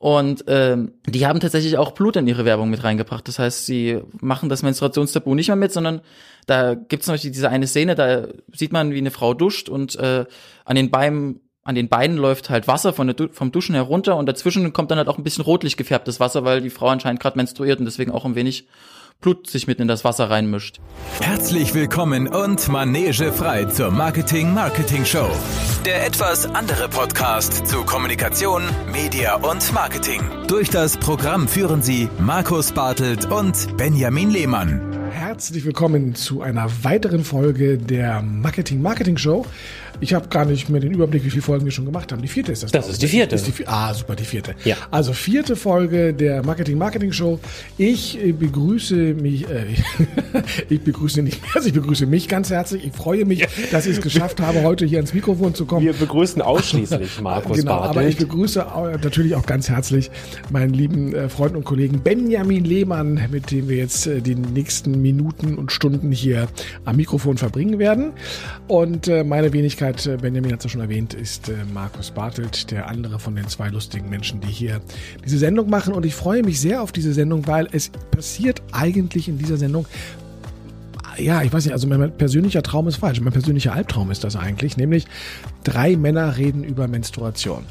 Und ähm, die haben tatsächlich auch Blut in ihre Werbung mit reingebracht. Das heißt, sie machen das Menstruationstabu nicht mehr mit, sondern da gibt es zum Beispiel diese eine Szene, da sieht man, wie eine Frau duscht und äh, an den Beinen an den Beinen läuft halt Wasser von der, vom Duschen herunter und dazwischen kommt dann halt auch ein bisschen rotlich gefärbtes Wasser, weil die Frau anscheinend gerade menstruiert und deswegen auch ein wenig Blut sich mitten in das Wasser reinmischt. Herzlich willkommen und Manege frei zur Marketing Marketing Show. Der etwas andere Podcast zu Kommunikation, Media und Marketing. Durch das Programm führen Sie Markus Bartelt und Benjamin Lehmann. Herzlich willkommen zu einer weiteren Folge der Marketing Marketing Show. Ich habe gar nicht mehr den Überblick, wie viele Folgen wir schon gemacht haben. Die vierte ist das. Das ist die vierte. Ist die, ah, super, die vierte. Ja. Also vierte Folge der Marketing Marketing Show. Ich äh, begrüße mich, äh, ich begrüße nicht mehr, also ich begrüße mich ganz herzlich. Ich freue mich, dass ich es geschafft habe, heute hier ans Mikrofon zu kommen. Wir begrüßen ausschließlich Markus Genau, Bartelt. aber ich begrüße natürlich auch ganz herzlich meinen lieben äh, Freund und Kollegen Benjamin Lehmann, mit dem wir jetzt äh, die nächsten Minuten und Stunden hier am Mikrofon verbringen werden. Und äh, meine Wenigkeit Wenigkeit, Benjamin hat es ja schon erwähnt, ist äh, Markus Bartelt, der andere von den zwei lustigen Menschen, die hier diese Sendung machen. Und ich freue mich sehr auf diese Sendung, weil es passiert eigentlich in dieser Sendung ja, ich weiß nicht, also mein persönlicher Traum ist falsch. Mein persönlicher Albtraum ist das eigentlich, nämlich drei Männer reden über Menstruation.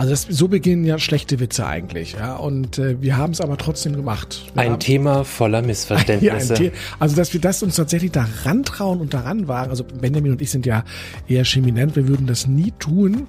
Also das, so beginnen ja schlechte Witze eigentlich, ja. Und äh, wir haben es aber trotzdem gemacht. Wir ein Thema voller Missverständnisse. Ja, also dass wir das uns tatsächlich daran trauen und daran wagen. Also Benjamin und ich sind ja eher cheminent, wir würden das nie tun.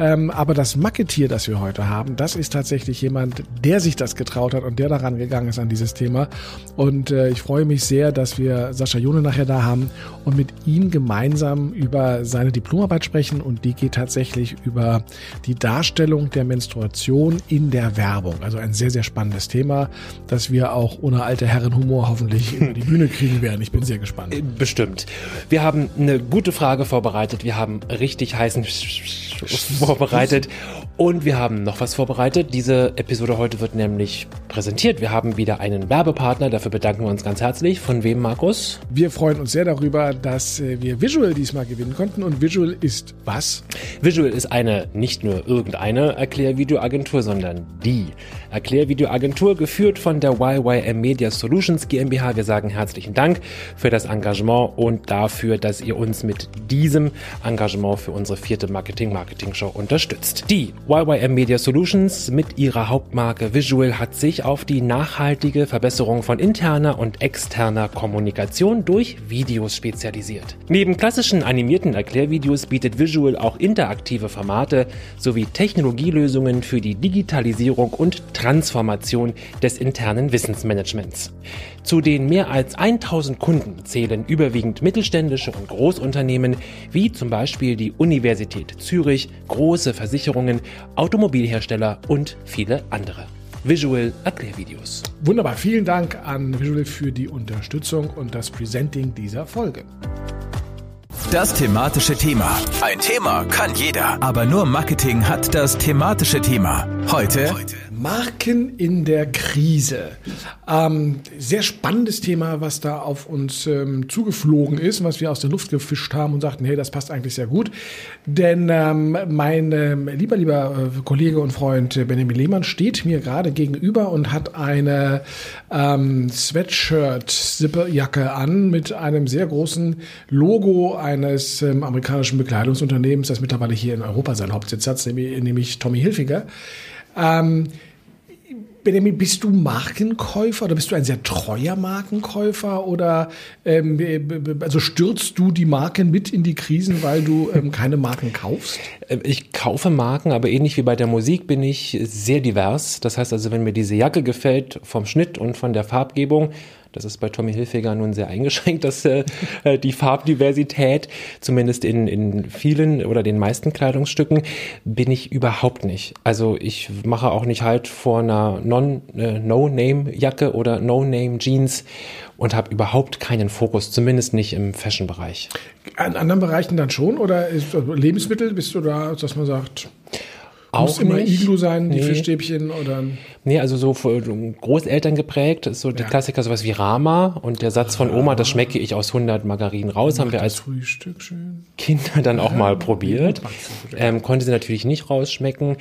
Ähm, aber das Macketier, das wir heute haben, das ist tatsächlich jemand, der sich das getraut hat und der daran gegangen ist an dieses Thema. Und äh, ich freue mich sehr, dass wir Sascha Jone nachher da haben und mit ihm gemeinsam über seine Diplomarbeit sprechen. Und die geht tatsächlich über die Darstellung Darstellung der Menstruation in der Werbung. Also ein sehr, sehr spannendes Thema, das wir auch ohne alte Herrenhumor hoffentlich über die Bühne kriegen werden. Ich bin sehr gespannt. Äh, bestimmt. Wir haben eine gute Frage vorbereitet. Wir haben richtig heißen vorbereitet. Und wir haben noch was vorbereitet. Diese Episode heute wird nämlich präsentiert. Wir haben wieder einen Werbepartner. Dafür bedanken wir uns ganz herzlich. Von wem, Markus? Wir freuen uns sehr darüber, dass äh, wir Visual diesmal gewinnen konnten. Und Visual ist was? Visual ist eine, nicht nur irgendeine Erklärvideoagentur, sondern die Erklärvideoagentur, geführt von der YYM Media Solutions GmbH. Wir sagen herzlichen Dank für das Engagement und dafür, dass ihr uns mit diesem Engagement für unsere vierte Marketing-Marketing-Show unterstützt. Die YYM Media Solutions mit ihrer Hauptmarke Visual hat sich auf die nachhaltige Verbesserung von interner und externer Kommunikation durch Videos spezialisiert. Neben klassischen animierten Erklärvideos bietet Visual auch interaktive Formate sowie Technologielösungen für die Digitalisierung und Transformation des internen Wissensmanagements. Zu den mehr als 1000 Kunden zählen überwiegend mittelständische und Großunternehmen wie zum Beispiel die Universität Zürich, große Versicherungen, Automobilhersteller und viele andere. Visual Erklärvideos. Wunderbar, vielen Dank an Visual für die Unterstützung und das Presenting dieser Folge. Das thematische Thema. Ein Thema kann jeder, aber nur Marketing hat das thematische Thema. Heute, Heute Marken in der Krise. Ähm, sehr spannendes Thema, was da auf uns ähm, zugeflogen ist, was wir aus der Luft gefischt haben und sagten, hey, das passt eigentlich sehr gut. Denn ähm, mein ähm, lieber, lieber äh, Kollege und Freund Benjamin Lehmann steht mir gerade gegenüber und hat eine ähm, Sweatshirt-Zipperjacke an mit einem sehr großen Logo eines ähm, amerikanischen Bekleidungsunternehmens, das mittlerweile hier in Europa seinen Hauptsitz hat, nämlich, nämlich Tommy Hilfiger. Ähm, Benjamin, bist du Markenkäufer oder bist du ein sehr treuer Markenkäufer oder ähm, also stürzt du die Marken mit in die Krisen, weil du ähm, keine Marken kaufst? Ähm, ich kaufe Marken, aber ähnlich wie bei der Musik bin ich sehr divers. Das heißt also, wenn mir diese Jacke gefällt vom Schnitt und von der Farbgebung, das ist bei Tommy Hilfiger nun sehr eingeschränkt, dass äh, äh, die Farbdiversität, zumindest in, in vielen oder den meisten Kleidungsstücken, bin ich überhaupt nicht. Also ich mache auch nicht halt vor einer äh, oder No-Name-Jeans und habe überhaupt keinen Fokus, zumindest nicht im Fashion-Bereich. An anderen Bereichen dann schon? Oder ist, also Lebensmittel bist du da, dass man sagt, auch Muss immer nicht. Iglu sein, die Nee. Fischstäbchen oder Nee, also so für Großeltern geprägt, ist so der Ja. Klassiker sowas wie Rama und der Satz von Oma, das schmecke ich aus 100 Margarinen raus, haben wir als. Kinder dann auch mal probiert. Ähm, konnte sie natürlich nicht rausschmecken.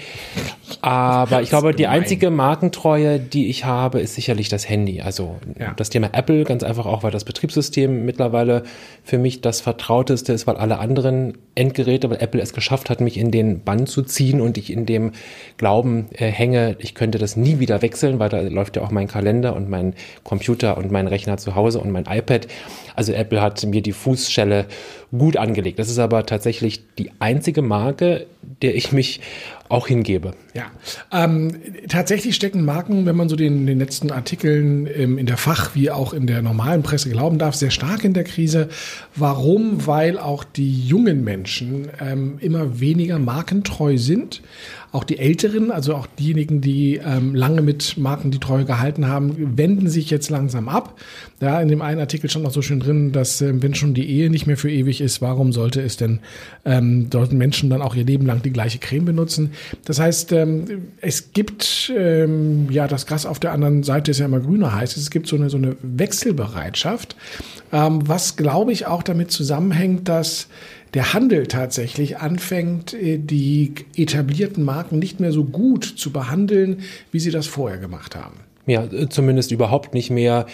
Aber ich glaube, die einzige Markentreue, die ich habe, ist sicherlich das Handy. Also ja. das Thema Apple, ganz einfach auch, weil das Betriebssystem mittlerweile für mich das vertrauteste ist, weil alle anderen Endgeräte, weil Apple es geschafft hat, mich in den Bann zu ziehen und ich in dem Glauben äh, hänge, ich könnte das nie wieder wechseln, weil da läuft ja auch mein Kalender und mein Computer und mein Rechner zu Hause und mein iPad. Also Apple hat mir die Fußschelle gut angelegt. Das ist aber tatsächlich die einzige Marke, der ich mich auch hingebe. Ja, ähm, tatsächlich stecken Marken, wenn man so den, den letzten Artikeln ähm, in der Fach- wie auch in der normalen Presse glauben darf, sehr stark in der Krise. Warum? Weil auch die jungen Menschen ähm, immer weniger markentreu sind auch die Älteren, also auch diejenigen, die ähm, lange mit Marken die Treue gehalten haben, wenden sich jetzt langsam ab. Ja, in dem einen Artikel stand noch so schön drin, dass äh, wenn schon die Ehe nicht mehr für ewig ist, warum sollte es denn, ähm, sollten Menschen dann auch ihr Leben lang die gleiche Creme benutzen? Das heißt, ähm, es gibt, ähm, ja, das Gras auf der anderen Seite ist ja immer grüner heißt. Es gibt so eine, so eine Wechselbereitschaft, ähm, was glaube ich auch damit zusammenhängt, dass der Handel tatsächlich anfängt, äh, die etablierten Marken nicht mehr so gut zu behandeln, wie sie das vorher gemacht haben. Ja, äh, zumindest überhaupt nicht mehr,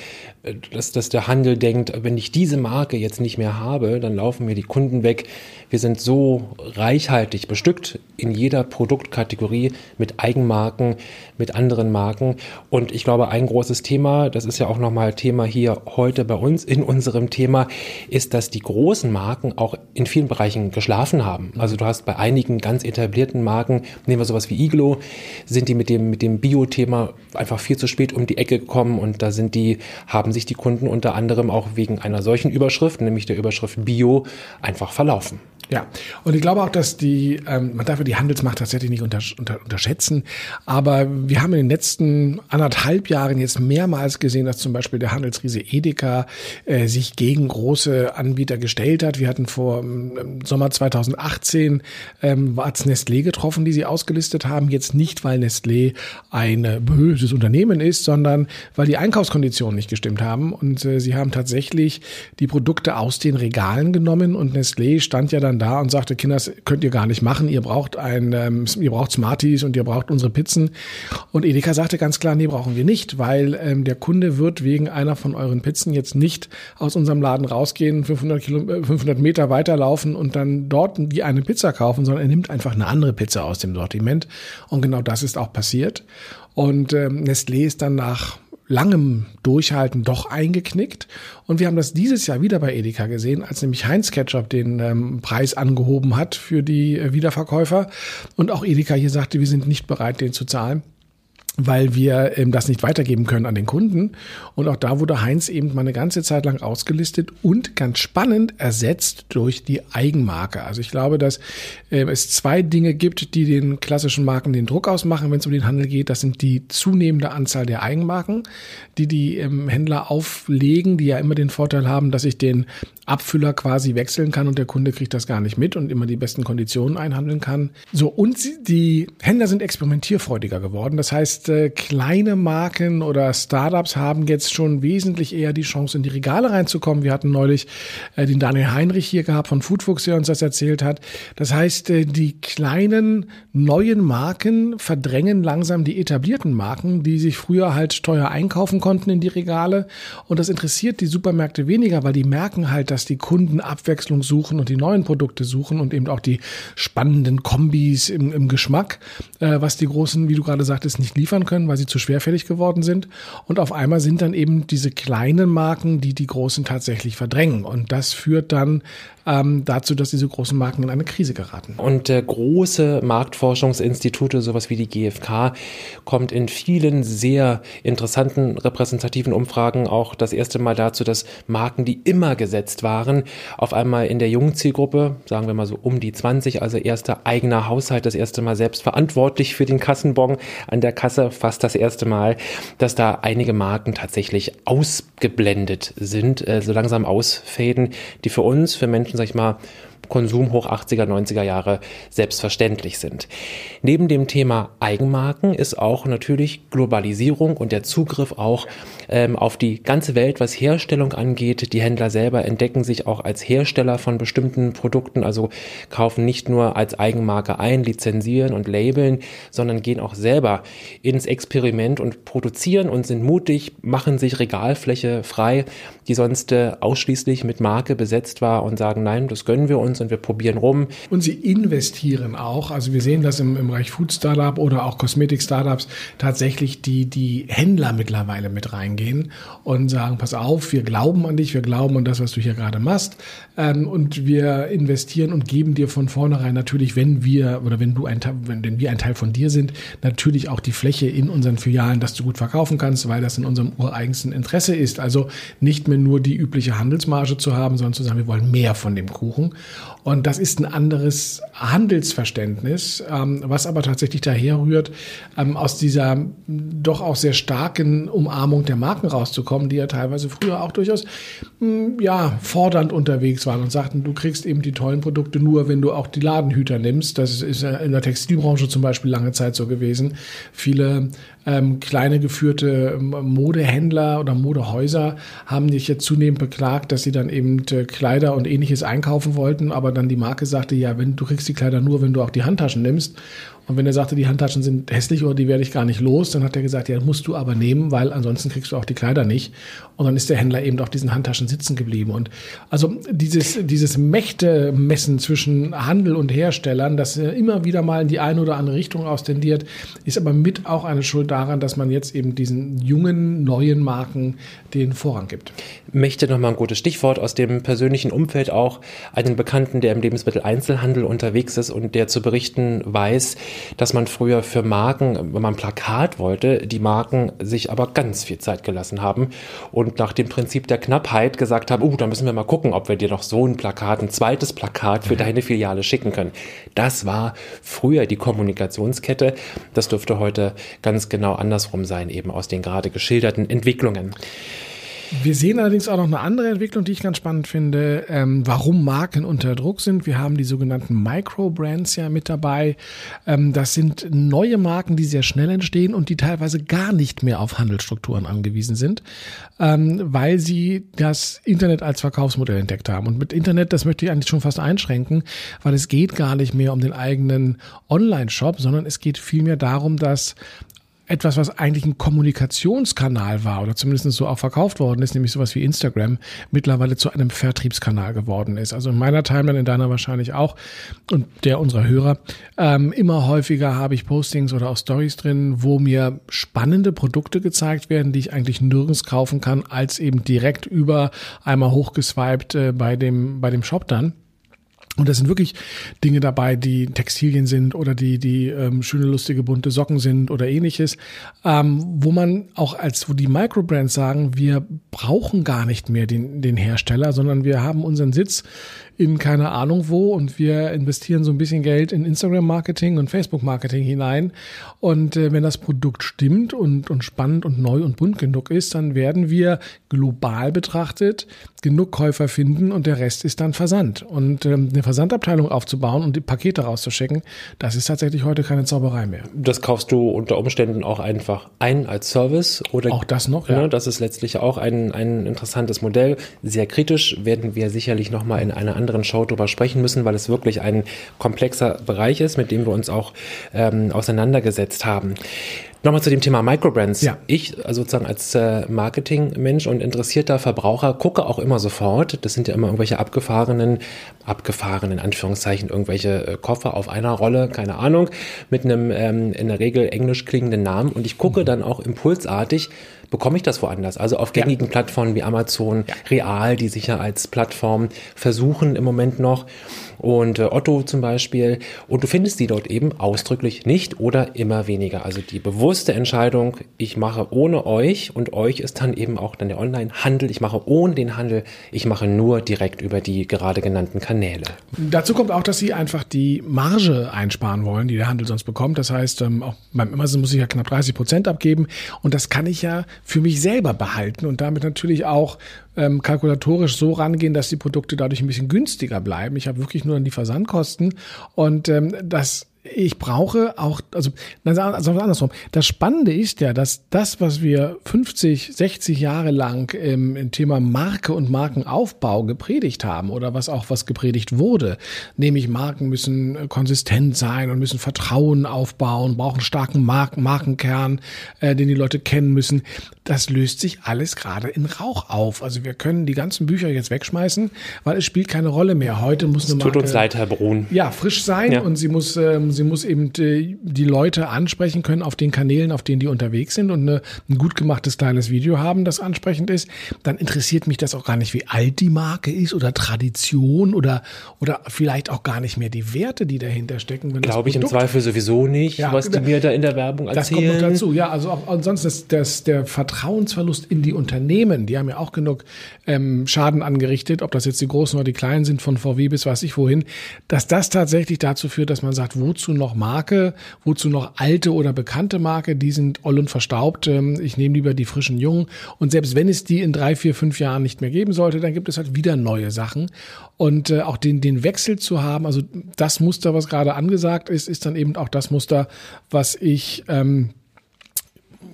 dass, dass der Handel denkt, wenn ich diese Marke jetzt nicht mehr habe, dann laufen mir die Kunden weg. Wir sind so reichhaltig bestückt in jeder Produktkategorie mit Eigenmarken, mit anderen Marken. Und ich glaube, ein großes Thema, das ist ja auch nochmal Thema hier heute bei uns in unserem Thema, ist, dass die großen Marken auch in vielen Bereichen geschlafen haben. Also du hast bei einigen ganz etablierten Marken, nehmen wir sowas wie Iglo, sind die mit dem, mit dem Bio-Thema einfach viel zu spät um die Ecke gekommen und da sind die, haben sich die Kunden unter anderem auch wegen einer solchen Überschrift, nämlich der Überschrift Bio, einfach verlaufen. Ja, und ich glaube auch, dass die, ähm, man darf ja die Handelsmacht tatsächlich nicht unter, unter, unterschätzen, aber wir haben in den letzten anderthalb Jahren jetzt mehrmals gesehen, dass zum Beispiel der Handelsriese Edeka äh, sich gegen große Anbieter gestellt hat. Wir hatten vor ähm, Sommer 2018 ähm, war es Nestlé getroffen, die sie ausgelistet haben. Jetzt nicht, weil Nestlé ein äh, böses Unternehmen ist, sondern weil die Einkaufskonditionen nicht gestimmt haben und äh, sie haben tatsächlich die Produkte aus den Regalen genommen und Nestlé stand ja dann dann da und sagte, Kinder, das könnt ihr gar nicht machen, ihr braucht ein, ähm, ihr braucht Smarties und ihr braucht unsere Pizzen. Und Edeka sagte ganz klar, nee, brauchen wir nicht, weil ähm, der Kunde wird wegen einer von euren Pizzen jetzt nicht aus unserem Laden rausgehen, 500, Kilo, 500 äh, Meter weiterlaufen und dann dort die eine Pizza kaufen, sondern er nimmt einfach eine andere Pizza aus dem Sortiment. Und genau das ist auch passiert. Und ähm, Nestlé ist dann nach langem Durchhalten doch eingeknickt. Und wir haben das dieses Jahr wieder bei Edeka gesehen, als nämlich Heinz Ketchup den ähm, Preis angehoben hat für die äh, Wiederverkäufer. Und auch Edeka hier sagte, wir sind nicht bereit, den zu zahlen weil wir ähm, das nicht weitergeben können an den Kunden. Und auch da wurde Heinz eben mal eine ganze Zeit lang ausgelistet und ganz spannend ersetzt durch die Eigenmarke. Also ich glaube, dass äh, es zwei Dinge gibt, die den klassischen Marken den Druck ausmachen, wenn es um den Handel geht. Das sind die zunehmende Anzahl der Eigenmarken, die die ähm, Händler auflegen, die ja immer den Vorteil haben, dass ich den Abfüller quasi wechseln kann und der Kunde kriegt das gar nicht mit und immer die besten Konditionen einhandeln kann. So, und die Händler sind experimentierfreudiger geworden. Das heißt, äh, kleine Marken oder Startups haben jetzt schon wesentlich eher die Chance, in die Regale reinzukommen. Wir hatten neulich äh, den Daniel Heinrich hier gehabt von Foodfuchs, der uns das erzählt hat. Das heißt, äh, die kleinen neuen Marken verdrängen langsam die etablierten Marken, die sich früher halt teuer einkaufen konnten in die Regale. Und das interessiert die Supermärkte weniger, weil die merken halt, dass die Kunden Abwechslung suchen und die neuen Produkte suchen und eben auch die spannenden Kombis im, im Geschmack, was die großen, wie du gerade sagtest, nicht liefern können, weil sie zu schwerfällig geworden sind. Und auf einmal sind dann eben diese kleinen Marken, die die großen tatsächlich verdrängen. Und das führt dann ähm, dazu, dass diese großen Marken in eine Krise geraten. Und äh, große Marktforschungsinstitute, sowas wie die GfK, kommt in vielen sehr interessanten repräsentativen Umfragen auch das erste Mal dazu, dass Marken, die immer gesetzt waren, auf einmal in der jungen sagen wir mal so um die 20, also erster eigener Haushalt, das erste Mal selbst verantwortlich für den Kassenbon an der Kasse, fast das erste Mal, dass da einige Marken tatsächlich ausgeblendet sind, äh, so langsam ausfäden, die für uns, für Menschen, sag ich mal, Konsum hoch 80er, 90er Jahre selbstverständlich sind. Neben dem Thema Eigenmarken ist auch natürlich Globalisierung und der Zugriff auch ähm, auf die ganze Welt, was Herstellung angeht. Die Händler selber entdecken sich auch als Hersteller von bestimmten Produkten, also kaufen nicht nur als Eigenmarke ein, lizenzieren und labeln, sondern gehen auch selber ins Experiment und produzieren und sind mutig, machen sich Regalfläche frei, die sonst äh, ausschließlich mit Marke besetzt war und sagen, nein, das gönnen wir uns und wir probieren rum. Und sie investieren auch. Also wir sehen das im, im Bereich Food Startup oder auch Kosmetik Startups tatsächlich die, die Händler mittlerweile mit reingehen und sagen, pass auf, wir glauben an dich, wir glauben an das, was du hier gerade machst. Ähm, und wir investieren und geben dir von vornherein natürlich, wenn wir oder wenn du ein wenn, wenn wir ein Teil von dir sind, natürlich auch die Fläche in unseren Filialen, dass du gut verkaufen kannst, weil das in unserem ureigensten Interesse ist. Also nicht mehr nur die übliche Handelsmarge zu haben, sondern zu sagen, wir wollen mehr von dem Kuchen. Und das ist ein anderes Handelsverständnis, ähm, was aber tatsächlich daherrührt, ähm, aus dieser doch auch sehr starken Umarmung der Marken rauszukommen, die ja teilweise früher auch durchaus mh, ja, fordernd unterwegs waren und sagten, du kriegst eben die tollen Produkte nur, wenn du auch die Ladenhüter nimmst. Das ist in der Textilbranche zum Beispiel lange Zeit so gewesen. Viele ähm, kleine geführte ähm, Modehändler oder Modehäuser haben sich jetzt zunehmend beklagt, dass sie dann eben äh, Kleider und ähnliches einkaufen wollten, aber dann die Marke sagte, ja, wenn du kriegst die Kleider nur, wenn du auch die Handtaschen nimmst. Und wenn er sagte, die Handtaschen sind hässlich oder die werde ich gar nicht los, dann hat er gesagt, ja, musst du aber nehmen, weil ansonsten kriegst du auch die Kleider nicht. Und dann ist der Händler eben auf diesen Handtaschen sitzen geblieben. Und also dieses, dieses Mächtemessen zwischen Handel und Herstellern, das immer wieder mal in die eine oder andere Richtung austendiert, ist aber mit auch eine Schuld daran, dass man jetzt eben diesen jungen, neuen Marken den Vorrang gibt. Mächte nochmal ein gutes Stichwort aus dem persönlichen Umfeld auch. Einen Bekannten, der im Lebensmitteleinzelhandel unterwegs ist und der zu berichten weiß, dass man früher für Marken, wenn man ein Plakat wollte, die Marken sich aber ganz viel Zeit gelassen haben und nach dem Prinzip der Knappheit gesagt haben, oh, da müssen wir mal gucken, ob wir dir noch so ein Plakat, ein zweites Plakat für deine Filiale schicken können. Das war früher die Kommunikationskette. Das dürfte heute ganz genau andersrum sein, eben aus den gerade geschilderten Entwicklungen. Wir sehen allerdings auch noch eine andere Entwicklung, die ich ganz spannend finde, ähm, warum Marken unter Druck sind. Wir haben die sogenannten Microbrands ja mit dabei. Ähm, das sind neue Marken, die sehr schnell entstehen und die teilweise gar nicht mehr auf Handelsstrukturen angewiesen sind, ähm, weil sie das Internet als Verkaufsmodell entdeckt haben. Und mit Internet, das möchte ich eigentlich schon fast einschränken, weil es geht gar nicht mehr um den eigenen Online-Shop, sondern es geht vielmehr darum, dass etwas, was eigentlich ein Kommunikationskanal war oder zumindest so auch verkauft worden ist, nämlich sowas wie Instagram, mittlerweile zu einem Vertriebskanal geworden ist. Also in meiner Timeline, in deiner wahrscheinlich auch und der unserer Hörer, ähm, immer häufiger habe ich Postings oder auch Stories drin, wo mir spannende Produkte gezeigt werden, die ich eigentlich nirgends kaufen kann, als eben direkt über einmal hochgeswiped äh, bei dem, bei dem Shop dann. Und da sind wirklich Dinge dabei, die Textilien sind oder die, die ähm, schöne, lustige, bunte Socken sind oder ähnliches, ähm, wo man auch als, wo die Microbrands sagen, wir brauchen gar nicht mehr den, den Hersteller, sondern wir haben unseren Sitz in keine Ahnung wo und wir investieren so ein bisschen Geld in Instagram-Marketing und Facebook-Marketing hinein. Und äh, wenn das Produkt stimmt und, und spannend und neu und bunt genug ist, dann werden wir global betrachtet genug Käufer finden und der Rest ist dann Versand. Und ähm, eine Versandabteilung aufzubauen und die Pakete rauszuschicken, das ist tatsächlich heute keine Zauberei mehr. Das kaufst du unter Umständen auch einfach ein als Service oder auch das noch. Ja. Ne, das ist letztlich auch ein, ein interessantes Modell. Sehr kritisch werden wir sicherlich noch mal in einer anderen Show drüber sprechen müssen, weil es wirklich ein komplexer Bereich ist, mit dem wir uns auch ähm, auseinandergesetzt haben. Nochmal zu dem Thema Microbrands. Ja. Ich also sozusagen als äh, Marketingmensch und interessierter Verbraucher gucke auch immer sofort, das sind ja immer irgendwelche abgefahrenen, abgefahrenen Anführungszeichen, irgendwelche äh, Koffer auf einer Rolle, keine Ahnung, mit einem ähm, in der Regel englisch klingenden Namen und ich gucke mhm. dann auch impulsartig, bekomme ich das woanders? Also auf gängigen ja. Plattformen wie Amazon, ja. Real, die sich ja als Plattform versuchen im Moment noch und äh, Otto zum Beispiel. Und du findest die dort eben ausdrücklich nicht oder immer weniger. Also die bewusste Entscheidung, ich mache ohne euch und euch ist dann eben auch dann der Online-Handel. Ich mache ohne den Handel, ich mache nur direkt über die gerade genannten Kanäle. Dazu kommt auch, dass sie einfach die Marge einsparen wollen, die der Handel sonst bekommt. Das heißt, ähm, auch beim Amazon muss ich ja knapp 30 Prozent abgeben und das kann ich ja für mich selber behalten und damit natürlich auch ähm, kalkulatorisch so rangehen, dass die Produkte dadurch ein bisschen günstiger bleiben. Ich habe wirklich nur dann die Versandkosten und ähm, das ich brauche auch, also, also andersrum. Das Spannende ist ja, dass das, was wir 50, 60 Jahre lang im, im Thema Marke und Markenaufbau gepredigt haben oder was auch was gepredigt wurde, nämlich Marken müssen konsistent sein und müssen Vertrauen aufbauen, brauchen starken Marken, Markenkern, äh, den die Leute kennen müssen. Das löst sich alles gerade in Rauch auf. Also wir können die ganzen Bücher jetzt wegschmeißen, weil es spielt keine Rolle mehr. Heute muss eine Marke, tut uns leid, Herr Brun. Ja, frisch sein ja. und sie muss ähm, sie muss eben äh, die Leute ansprechen können auf den Kanälen, auf denen die unterwegs sind und eine, ein gut gemachtes kleines Video haben, das ansprechend ist, dann interessiert mich das auch gar nicht, wie alt die Marke ist oder Tradition oder, oder vielleicht auch gar nicht mehr die Werte, die dahinter stecken. Glaube ich im Zweifel sowieso nicht, ja, was die mir da in der Werbung erzählen. Das kommt noch dazu, ja, also auch, ansonsten ist das, der Vertrauensverlust in die Unternehmen, die haben ja auch genug ähm, Schaden angerichtet, ob das jetzt die großen oder die kleinen sind, von VW bis weiß ich wohin, dass das tatsächlich dazu führt, dass man sagt, wozu noch Marke, wozu noch alte oder bekannte Marke, die sind oll und verstaubt. Ähm, ich nehme lieber die frischen Jungen. Und selbst wenn es die in drei, vier, fünf Jahren nicht mehr geben sollte, dann gibt es halt wieder neue Sachen. Und äh, auch den, den Wechsel zu haben, also das Muster, was gerade angesagt ist, ist dann eben auch das Muster, was ich ähm,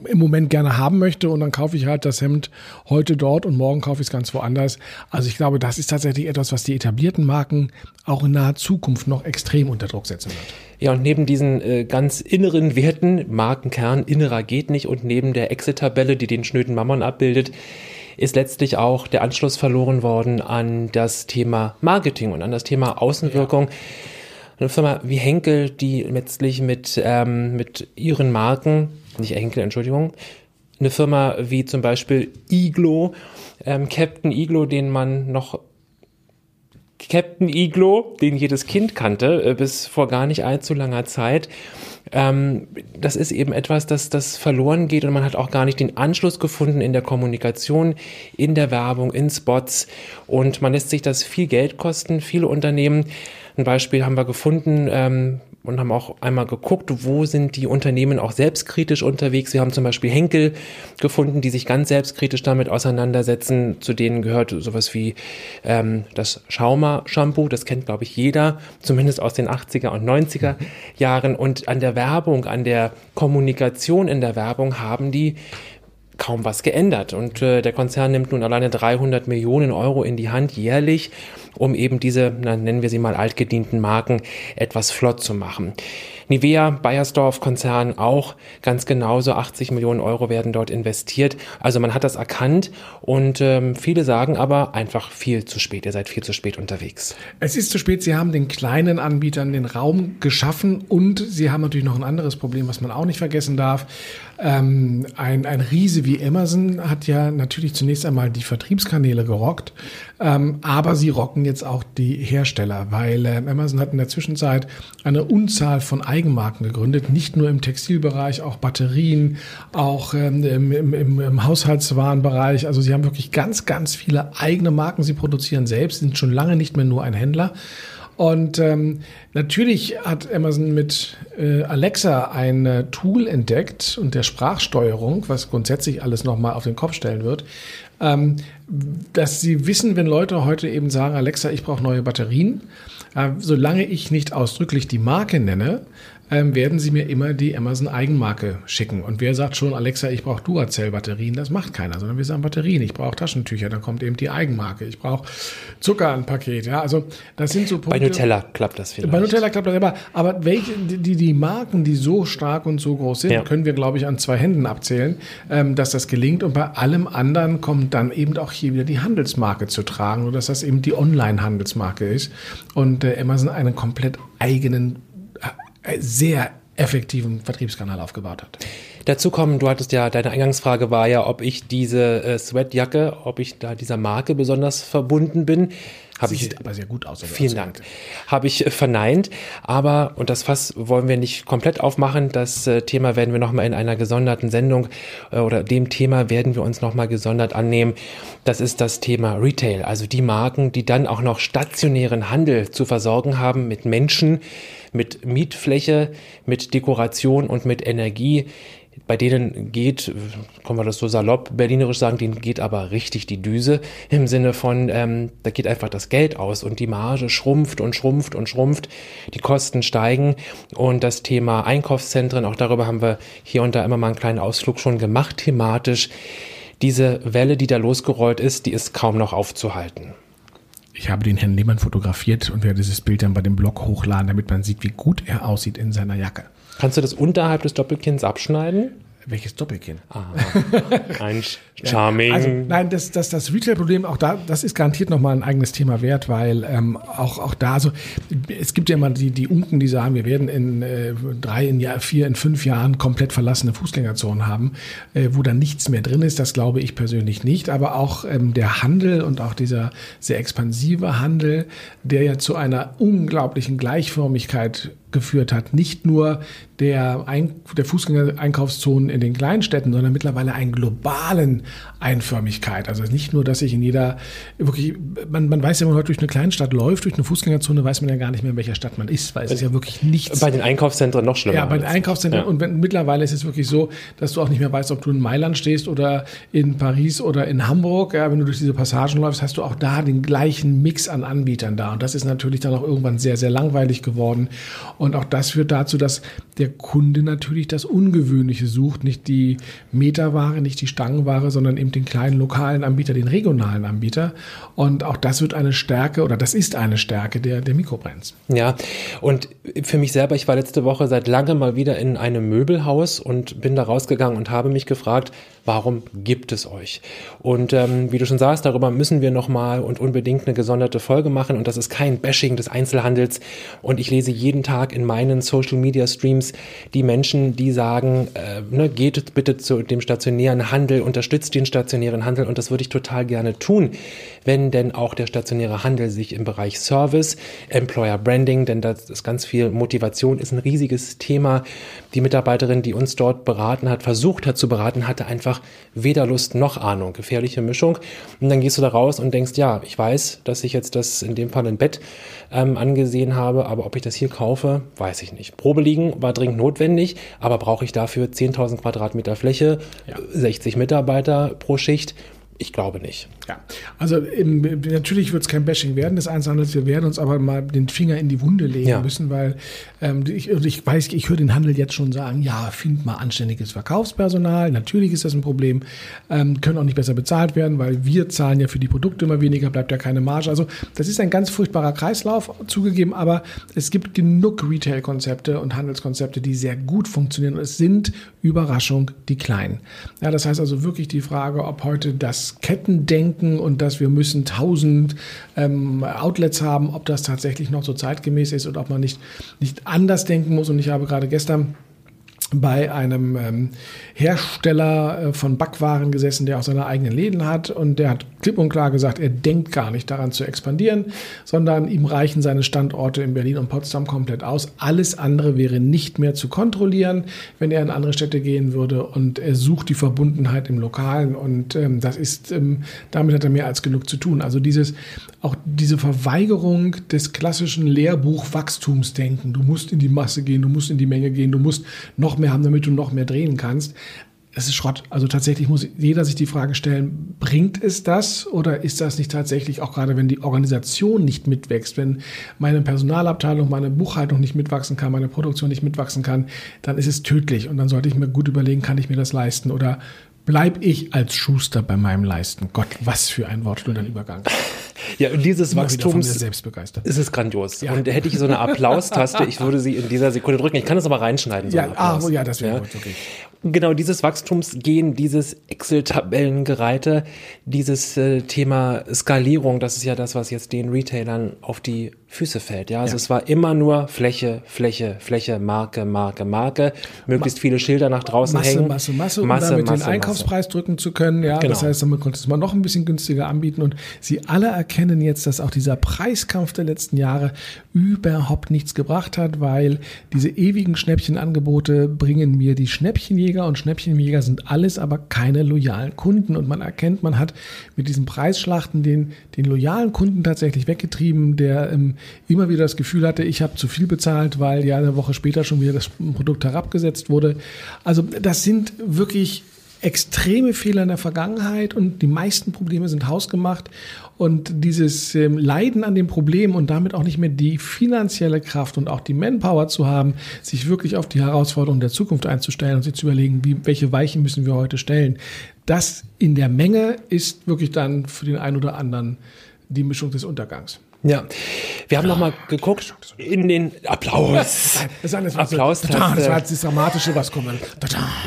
im Moment gerne haben möchte und dann kaufe ich halt das Hemd heute dort und morgen kaufe ich es ganz woanders. Also ich glaube, das ist tatsächlich etwas, was die etablierten Marken auch in naher Zukunft noch extrem unter Druck setzen wird. Ja, und neben diesen äh, ganz inneren Werten, Markenkern, innerer geht nicht, und neben der Exit-Tabelle, die den schnöden Mammon abbildet, ist letztlich auch der Anschluss verloren worden an das Thema Marketing und an das Thema Außenwirkung. Ja. Eine Firma wie Henkel, die letztlich mit, ähm, mit ihren Marken nicht Enkel, Entschuldigung, eine Firma wie zum Beispiel Iglo, ähm, Captain Iglo, den man noch Captain Iglo, den jedes Kind kannte, äh, bis vor gar nicht allzu langer Zeit. Ähm, das ist eben etwas, das, das verloren geht und man hat auch gar nicht den Anschluss gefunden in der Kommunikation, in der Werbung, in Spots und man lässt sich das viel Geld kosten. Viele Unternehmen, ein Beispiel haben wir gefunden, ähm, und haben auch einmal geguckt, wo sind die Unternehmen auch selbstkritisch unterwegs. Wir haben zum Beispiel Henkel gefunden, die sich ganz selbstkritisch damit auseinandersetzen. Zu denen gehört sowas wie ähm, das Schauma-Shampoo, das kennt, glaube ich, jeder, zumindest aus den 80er und 90er Jahren. Und an der Werbung, an der Kommunikation in der Werbung haben die kaum was geändert. Und äh, der Konzern nimmt nun alleine 300 Millionen Euro in die Hand jährlich, um eben diese, nennen wir sie mal altgedienten Marken, etwas flott zu machen. Nivea, Bayersdorf Konzern auch ganz genauso 80 Millionen Euro werden dort investiert. Also man hat das erkannt und ähm, viele sagen aber einfach viel zu spät. Ihr seid viel zu spät unterwegs. Es ist zu spät. Sie haben den kleinen Anbietern den Raum geschaffen und sie haben natürlich noch ein anderes Problem, was man auch nicht vergessen darf. Ähm, ein, ein Riese wie Amazon hat ja natürlich zunächst einmal die Vertriebskanäle gerockt, ähm, aber sie rocken jetzt auch die Hersteller, weil äh, Amazon hat in der Zwischenzeit eine Unzahl von Eigenmarken gegründet, nicht nur im Textilbereich, auch Batterien, auch ähm, im, im, im Haushaltswarenbereich. Also sie haben wirklich ganz, ganz viele eigene Marken. Sie produzieren selbst, sind schon lange nicht mehr nur ein Händler. Und ähm, natürlich hat Amazon mit äh, Alexa ein äh, Tool entdeckt und der Sprachsteuerung, was grundsätzlich alles nochmal auf den Kopf stellen wird, ähm, dass sie wissen, wenn Leute heute eben sagen, Alexa, ich brauche neue Batterien, äh, solange ich nicht ausdrücklich die Marke nenne, ähm, werden sie mir immer die Amazon Eigenmarke schicken. Und wer sagt schon, Alexa, ich brauche Duracell-Batterien? Das macht keiner, sondern wir sagen Batterien. Ich brauche Taschentücher, dann kommt eben die Eigenmarke. Ich brauche Zucker ein Paket. Ja, also das sind so Punkte. Bei Nutella klappt das vielleicht. Bei Nutella klappt das aber. Aber welche, die, die Marken, die so stark und so groß sind, ja. können wir, glaube ich, an zwei Händen abzählen, ähm, dass das gelingt. Und bei allem anderen kommt dann eben auch hier wieder die Handelsmarke zu tragen, sodass das eben die Online-Handelsmarke ist. Und äh, Amazon einen komplett eigenen sehr effektiven Vertriebskanal aufgebaut hat. Dazu kommen, du hattest ja, deine Eingangsfrage war ja, ob ich diese äh, Sweatjacke, ob ich da dieser Marke besonders verbunden bin. Ich, sieht aber sehr gut aus. Vielen Dank. Habe ich äh, verneint. Aber, und das Fass wollen wir nicht komplett aufmachen, das äh, Thema werden wir nochmal in einer gesonderten Sendung äh, oder dem Thema werden wir uns nochmal gesondert annehmen. Das ist das Thema Retail, also die Marken, die dann auch noch stationären Handel zu versorgen haben mit Menschen, mit Mietfläche, mit Dekoration und mit Energie Bei denen geht, können wir das so salopp berlinerisch sagen, denen geht aber richtig die Düse im Sinne von, ähm, da geht einfach das Geld aus und die Marge schrumpft und schrumpft und schrumpft, die Kosten steigen und das Thema Einkaufszentren, auch darüber haben wir hier und da immer mal einen kleinen Ausflug schon gemacht, thematisch. Diese Welle, die da losgerollt ist, die ist kaum noch aufzuhalten. Ich habe den Herrn Lehmann fotografiert und werde dieses Bild dann bei dem Blog hochladen, damit man sieht, wie gut er aussieht in seiner Jacke. Kannst du das unterhalb des Doppelkinns abschneiden? Welches Doppelkinn? Ah, ein Charming. Also, nein, das, das, das Retail-Problem, auch da, das ist garantiert nochmal ein eigenes Thema wert, weil ähm, auch, auch da, also es gibt ja immer die, die Unken, die sagen, wir werden in äh, drei, in Jahr, vier, in fünf Jahren komplett verlassene Fußgängerzonen haben, äh, wo dann nichts mehr drin ist. Das glaube ich persönlich nicht. Aber auch ähm, der Handel und auch dieser sehr expansive Handel, der ja zu einer unglaublichen Gleichförmigkeit geführt hat. Nicht nur der, Ein der Fußgänger-Einkaufszonen in den Kleinstädten, sondern mittlerweile einen globalen Einförmigkeit. Also nicht nur, dass ich in jeder, wirklich, man, man weiß ja, wenn man heute durch eine Kleinstadt läuft, durch eine Fußgängerzone, weiß man ja gar nicht mehr, in welcher Stadt man ist, weil es ist ja wirklich nichts. Bei den Einkaufszentren noch schlimmer. Ja, bei den Einkaufszentren. Ja. Und wenn, mittlerweile ist es wirklich so, dass du auch nicht mehr weißt, ob du in Mailand stehst oder in Paris oder in Hamburg. Ja, wenn du durch diese Passagen läufst, hast du auch da den gleichen Mix an Anbietern da. Und das ist natürlich dann auch irgendwann sehr, sehr langweilig geworden. Und auch das führt dazu, dass der Kunde natürlich das Ungewöhnliche sucht, nicht die Meterware, nicht die Stangenware, sondern eben den kleinen lokalen Anbieter, den regionalen Anbieter. Und auch das wird eine Stärke oder das ist eine Stärke der, der Mikrobrands. Ja, und für mich selber, ich war letzte Woche seit langem mal wieder in einem Möbelhaus und bin da rausgegangen und habe mich gefragt, warum gibt es euch? Und ähm, wie du schon sagst, darüber müssen wir nochmal und unbedingt eine gesonderte Folge machen. Und das ist kein Bashing des Einzelhandels. Und ich lese jeden Tag in meinen Social Media Streams die Menschen, die sagen, äh, ne, geht bitte zu dem stationären Handel, unterstützt den stationären Handel. Und das würde ich total gerne tun, wenn denn auch der stationäre Handel sich im Bereich Service, Employer Branding, denn das ist ganz viel Motivation, ist ein riesiges Thema. Die Mitarbeiterin, die uns dort beraten hat, versucht hat zu beraten, hatte einfach weder Lust noch Ahnung. Gefährliche Mischung. Und dann gehst du da raus und denkst, ja, ich weiß, dass ich jetzt das in dem Fall ein Bett ähm, angesehen habe, aber ob ich das hier kaufe, weiß ich nicht. Probe liegen war dringend notwendig, aber brauche ich dafür 10.000 Quadratmeter Fläche, ja. 60 Mitarbeiter pro Schicht? Ich glaube nicht. Ja, also im, natürlich wird es kein Bashing werden des Einzelhandels. Wir werden uns aber mal den Finger in die Wunde legen ja. müssen, weil ähm, ich, ich weiß, ich höre den Handel jetzt schon sagen, ja, find mal anständiges Verkaufspersonal. Natürlich ist das ein Problem. Ähm, können auch nicht besser bezahlt werden, weil wir zahlen ja für die Produkte immer weniger, bleibt ja keine Marge. Also das ist ein ganz furchtbarer Kreislauf zugegeben, aber es gibt genug Retail-Konzepte und Handelskonzepte, die sehr gut funktionieren. Und es sind Überraschung die kleinen. Ja, das heißt also wirklich die Frage, ob heute das Kettendenken und dass wir müssen tausend ähm, Outlets haben, ob das tatsächlich noch so zeitgemäß ist oder ob man nicht, nicht anders denken muss. Und ich habe gerade gestern bei einem ähm, Hersteller äh, von Backwaren gesessen, der auch seine eigenen Läden hat und der hat klipp und klar gesagt, er denkt gar nicht daran zu expandieren, sondern ihm reichen seine Standorte in Berlin und Potsdam komplett aus. Alles andere wäre nicht mehr zu kontrollieren, wenn er in andere Städte gehen würde und er sucht die Verbundenheit im Lokalen und ähm, das ist, ähm, damit hat er mehr als genug zu tun. Also dieses, auch diese Verweigerung des klassischen Lehrbuch-Wachstumsdenken. Du musst in die Masse gehen, du musst in die Menge gehen, du musst noch mehr haben, damit du noch mehr drehen kannst es ist Schrott. Also tatsächlich muss jeder sich die Frage stellen, bringt es das oder ist das nicht tatsächlich auch gerade, wenn die Organisation nicht mitwächst, wenn meine Personalabteilung, meine Buchhaltung nicht mitwachsen kann, meine Produktion nicht mitwachsen kann, dann ist es tödlich und dann sollte ich mir gut überlegen, kann ich mir das leisten oder bleib ich als Schuster bei meinem Leisten. Gott, was für ein wortschöner Übergang. Ja, und dieses Wachstums ist es grandios. Ja. Und hätte ich so eine Applaustaste, ich würde sie in dieser Sekunde drücken. Ich kann das aber reinschneiden. So ja, ah, ja, das wäre ja. gut, okay genau dieses Wachstumsgehen, dieses Excel-Tabellengereite, dieses äh, Thema Skalierung, das ist ja das, was jetzt den Retailern auf die Füße fällt. Ja, also ja. es war immer nur Fläche, Fläche, Fläche, Marke, Marke, Marke, möglichst Ma viele Schilder nach draußen Masse, hängen. Masse, Masse, Masse, um damit Masse, den Einkaufspreis Masse. drücken zu können. Ja, genau. das heißt, damit konnte es mal noch ein bisschen günstiger anbieten und sie alle erkennen jetzt, dass auch dieser Preiskampf der letzten Jahre überhaupt nichts gebracht hat, weil diese ewigen Schnäppchenangebote bringen mir die Schnäppchenjäger und Schnäppchenjäger sind alles aber keine loyalen Kunden und man erkennt, man hat mit diesen Preisschlachten den, den loyalen Kunden tatsächlich weggetrieben, der ähm, immer wieder das Gefühl hatte, ich habe zu viel bezahlt, weil ja eine Woche später schon wieder das Produkt herabgesetzt wurde. Also das sind wirklich extreme Fehler in der Vergangenheit und die meisten Probleme sind hausgemacht. Und dieses ähm, Leiden an dem Problem und damit auch nicht mehr die finanzielle Kraft und auch die Manpower zu haben, sich wirklich auf die Herausforderungen der Zukunft einzustellen und sich zu überlegen, wie, welche Weichen müssen wir heute stellen. Das in der Menge ist wirklich dann für den einen oder anderen die Mischung des Untergangs. Ja, wir haben ja. noch mal geguckt in den Applaus. Das, das, Applaus. Das, das war das Dramatische, was kommt.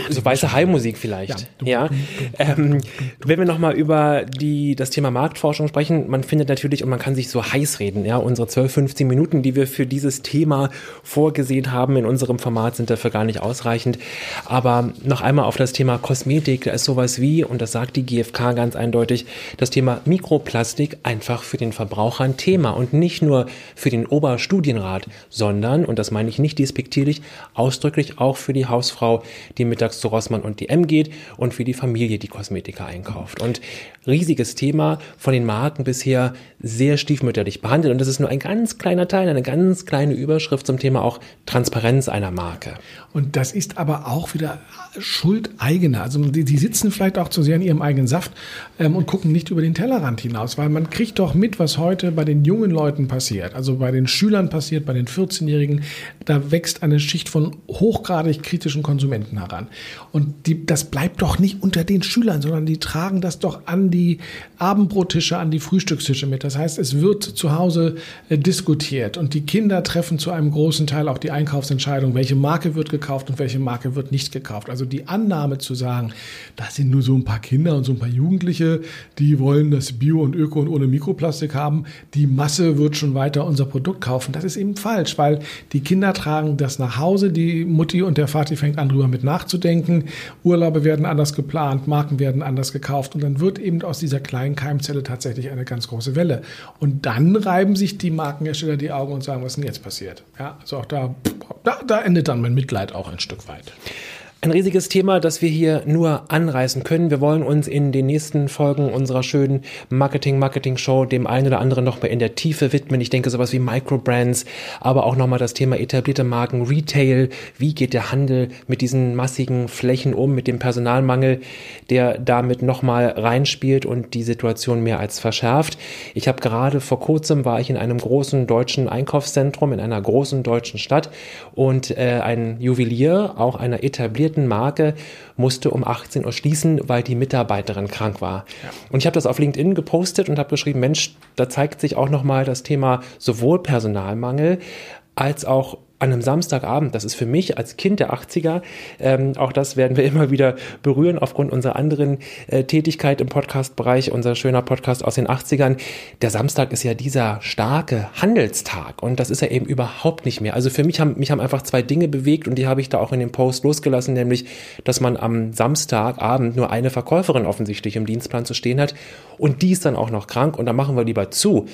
So weiße High-Musik vielleicht. Ja. ja. Ähm, wenn wir noch mal über die, das Thema Marktforschung sprechen, man findet natürlich und man kann sich so heiß reden. Ja, unsere 12, 15 Minuten, die wir für dieses Thema vorgesehen haben in unserem Format, sind dafür gar nicht ausreichend. Aber noch einmal auf das Thema Kosmetik, da ist sowas wie, und das sagt die GfK ganz eindeutig, das Thema Mikroplastik einfach für den Verbraucher ein Thema Thema und nicht nur für den Oberstudienrat, sondern, und das meine ich nicht despektierlich, ausdrücklich auch für die Hausfrau, die mittags zu Rossmann und DM geht und für die Familie, die Kosmetika einkauft. Und riesiges Thema, von den Marken bisher sehr stiefmütterlich behandelt. Und das ist nur ein ganz kleiner Teil, eine ganz kleine Überschrift zum Thema auch Transparenz einer Marke. Und das ist aber auch wieder Schuld eigener. Also die, die sitzen vielleicht auch zu sehr in ihrem eigenen Saft ähm, und gucken nicht über den Tellerrand hinaus, weil man kriegt doch mit, was heute bei den jungen Leuten passiert, also bei den Schülern passiert, bei den 14-Jährigen. Da wächst eine Schicht von hochgradig kritischen Konsumenten heran. Und die, das bleibt doch nicht unter den Schülern, sondern die tragen das doch an die Abendbrottische, an die Frühstückstische mit. Das heißt, es wird zu Hause äh, diskutiert und die Kinder treffen zu einem großen Teil auch die Einkaufsentscheidung, welche Marke wird gekauft und welche Marke wird nicht gekauft. Also die Annahme zu sagen, das sind nur so ein paar Kinder und so ein paar Jugendliche, die wollen das Bio und Öko und ohne Mikroplastik haben, die Masse wird schon weiter unser Produkt kaufen. Das ist eben falsch, weil die Kinder tragen das nach Hause, die Mutti und der Vati fängt an, drüber mit nachzudenken. Urlaube werden anders geplant, Marken werden anders gekauft und dann wird eben aus dieser kleinen Keimzelle tatsächlich eine ganz große Welle. Und dann reiben sich die Markenhersteller die Augen und sagen, was denn jetzt passiert? Ja, also auch da, da, da endet dann mein Mitleid auch ein Stück weit. Ein riesiges Thema, das wir hier nur anreißen können. Wir wollen uns in den nächsten Folgen unserer schönen Marketing-Marketing-Show dem einen oder anderen nochmal in der Tiefe widmen. Ich denke sowas wie Microbrands, aber auch nochmal das Thema etablierte Marken, Retail. Wie geht der Handel mit diesen massigen Flächen um, mit dem Personalmangel, der damit nochmal reinspielt und die Situation mehr als verschärft. Ich habe gerade vor kurzem war ich in einem großen deutschen Einkaufszentrum in einer großen deutschen Stadt und äh, ein Juwelier, auch einer etablierten etablierten Marke musste um 18 Uhr schließen, weil die Mitarbeiterin krank war. Ja. Und ich habe das auf LinkedIn gepostet und habe geschrieben, Mensch, da zeigt sich auch nochmal das Thema sowohl Personalmangel als auch an einem Samstagabend, das ist für mich als Kind der 80er, ähm, auch das werden wir immer wieder berühren aufgrund unserer anderen äh, Tätigkeit im Podcast-Bereich, unser schöner Podcast aus den 80ern. Der Samstag ist ja dieser starke Handelstag und das ist ja eben überhaupt nicht mehr. Also für mich haben, mich haben einfach zwei Dinge bewegt und die habe ich da auch in dem Post losgelassen, nämlich, dass man am Samstagabend nur eine Verkäuferin offensichtlich im Dienstplan zu stehen hat und die ist dann auch noch krank und da machen wir lieber zu.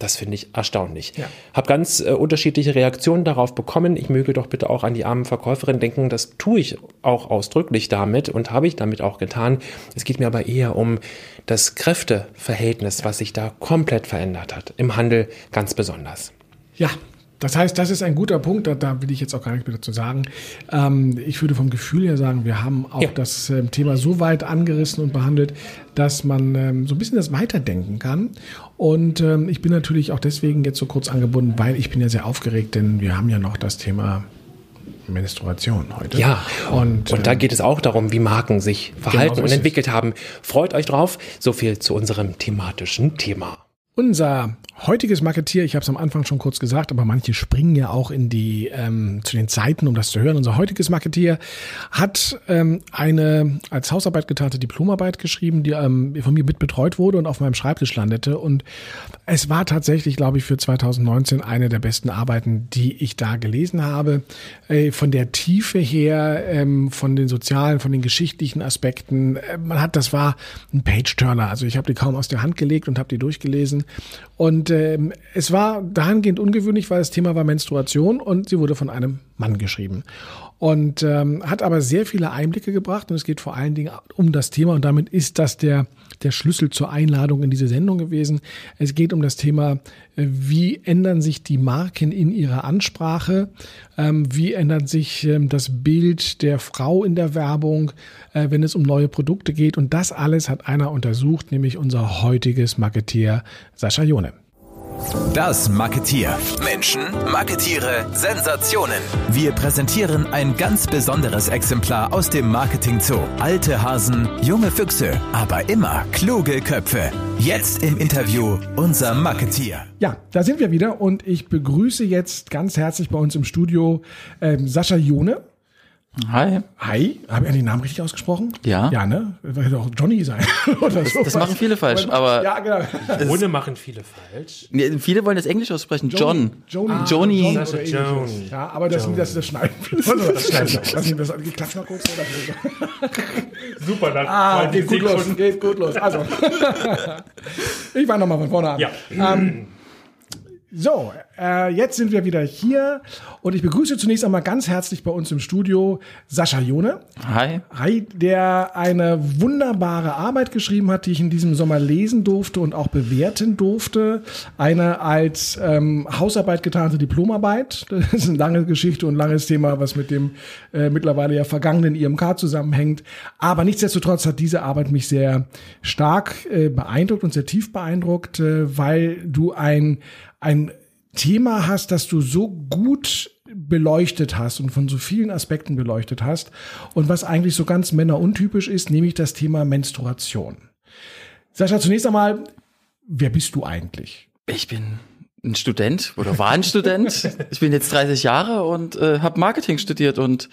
Das finde ich erstaunlich. Ja. Habe ganz äh, unterschiedliche Reaktionen darauf bekommen. Ich möge doch bitte auch an die armen Verkäuferin denken. Das tue ich auch ausdrücklich damit und habe ich damit auch getan. Es geht mir aber eher um das Kräfteverhältnis, was sich da komplett verändert hat. Im Handel ganz besonders. Ja, das heißt, das ist ein guter Punkt, da, da will ich jetzt auch gar nichts mehr dazu sagen. Ähm, ich würde vom Gefühl her sagen, wir haben auch ja. das ähm, Thema so weit angerissen und behandelt, dass man ähm, so ein bisschen das weiterdenken kann. Und ähm, ich bin natürlich auch deswegen jetzt so kurz angebunden, weil ich bin ja sehr aufgeregt, denn wir haben ja noch das Thema Menstruation heute. Ja, und, und da ähm, geht es auch darum, wie Marken sich verhalten genau so und entwickelt haben. Freut euch drauf. So viel zu unserem thematischen Thema. Unser heutiges Marketier, ich habe es am Anfang schon kurz gesagt, aber manche springen ja auch in die ähm, zu den Zeiten, um das zu hören. Unser heutiges Marketier hat ähm, eine als Hausarbeit getarnte Diplomarbeit geschrieben, die ähm, von mir mitbetreut wurde und auf meinem Schreibtisch landete. Und es war tatsächlich, glaube ich, für 2019 eine der besten Arbeiten, die ich da gelesen habe. Äh, von der Tiefe her, ähm, von den sozialen, von den geschichtlichen Aspekten. Äh, man hat, das war ein Page-Turner. Also ich habe die kaum aus der Hand gelegt und habe die durchgelesen. Und ähm, es war dahingehend ungewöhnlich, weil das Thema war Menstruation und sie wurde von einem Mann geschrieben. und ähm, hat aber sehr viele Einblicke gebracht und es geht vor allen Dingen um das Thema und damit ist das der der Schlüssel zur Einladung in diese Sendung gewesen. Es geht um das Thema, äh, wie ändern sich die Marken in ihrer Ansprache, ähm, wie ändert sich ähm, das Bild der Frau in der Werbung, äh, wenn es um neue Produkte geht und das alles hat einer untersucht, nämlich unser heutiges Marketier Sascha Jone. Das Marketier. Menschen, Marketiere, Sensationen. Wir präsentieren ein ganz besonderes Exemplar aus dem Marketing Zoo. Alte Hasen, junge Füchse, aber immer kluge Köpfe. Jetzt im Interview unser Marketier. Ja, da sind wir wieder und ich begrüße jetzt ganz herzlich bei uns im Studio ähm, Sascha Jone. Hi. Hi, habe ich den Namen richtig ausgesprochen? Ja. Ja, ne? Das hätte auch Johnny sein. Oder Das, das machen viele falsch, aber Ja, genau. Ohne machen viele falsch. Nee, viele wollen das Englisch aussprechen. John. John Sascha oder ähnliches. Joni. Ja, aber das, das, das schneiden wir. Das schneiden wir. Was das geklappt mal kurz? Oder? Super, dann Ah, geht gut los. Geht gut los. Also. ich war nochmal von vorne an. Ja. Ähm, so, äh, jetzt sind wir wieder hier und ich begrüße zunächst einmal ganz herzlich bei uns im Studio Sascha Jone. Hi. Hi, der eine wunderbare Arbeit geschrieben hat, die ich in diesem Sommer lesen durfte und auch bewerten durfte. Eine als ähm, Hausarbeit getarnte Diplomarbeit. Das ist eine lange Geschichte und ein langes Thema, was mit dem äh, mittlerweile ja vergangenen IMK zusammenhängt. Aber nichtsdestotrotz hat diese Arbeit mich sehr stark äh, beeindruckt und sehr tief beeindruckt, äh, weil du ein, ein Thema hast, das du so gut beleuchtet hast und von so vielen Aspekten beleuchtet hast und was eigentlich so ganz männeruntypisch ist, nämlich das Thema Menstruation. Sascha, zunächst einmal, wer bist du eigentlich? Ich bin ein Student oder war ein Student. Ich bin jetzt 30 Jahre und äh, habe Marketing studiert und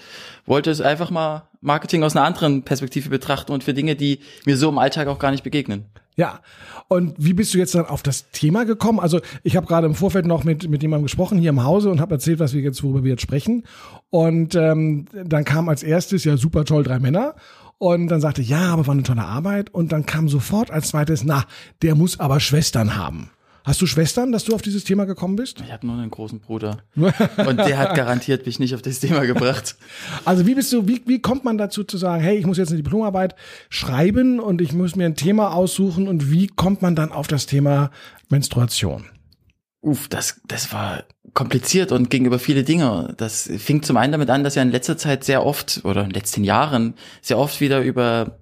wollte es einfach mal Marketing aus einer anderen Perspektive betrachten und für Dinge, die mir so im Alltag auch gar nicht begegnen. Ja. Und wie bist du jetzt dann auf das Thema gekommen? Also ich habe gerade im Vorfeld noch mit, mit jemandem gesprochen hier im Hause und habe erzählt, was wir jetzt, worüber wir jetzt sprechen. Und ähm, dann kam als erstes ja super toll drei Männer. Und dann sagte, ja, aber war eine tolle Arbeit. Und dann kam sofort als zweites, na, der muss aber Schwestern haben. Hast du Schwestern, dass du auf dieses Thema gekommen bist? Ich habe nur einen großen Bruder und der hat garantiert mich nicht auf das Thema gebracht. Also wie bist du, wie, wie kommt man dazu zu sagen, hey, ich muss jetzt eine Diplomarbeit schreiben und ich muss mir ein Thema aussuchen und wie kommt man dann auf das Thema Menstruation? Uff, das, das war kompliziert und ging über viele Dinge. Das fing zum einen damit an, dass ja in letzter Zeit sehr oft oder in den letzten Jahren sehr oft wieder über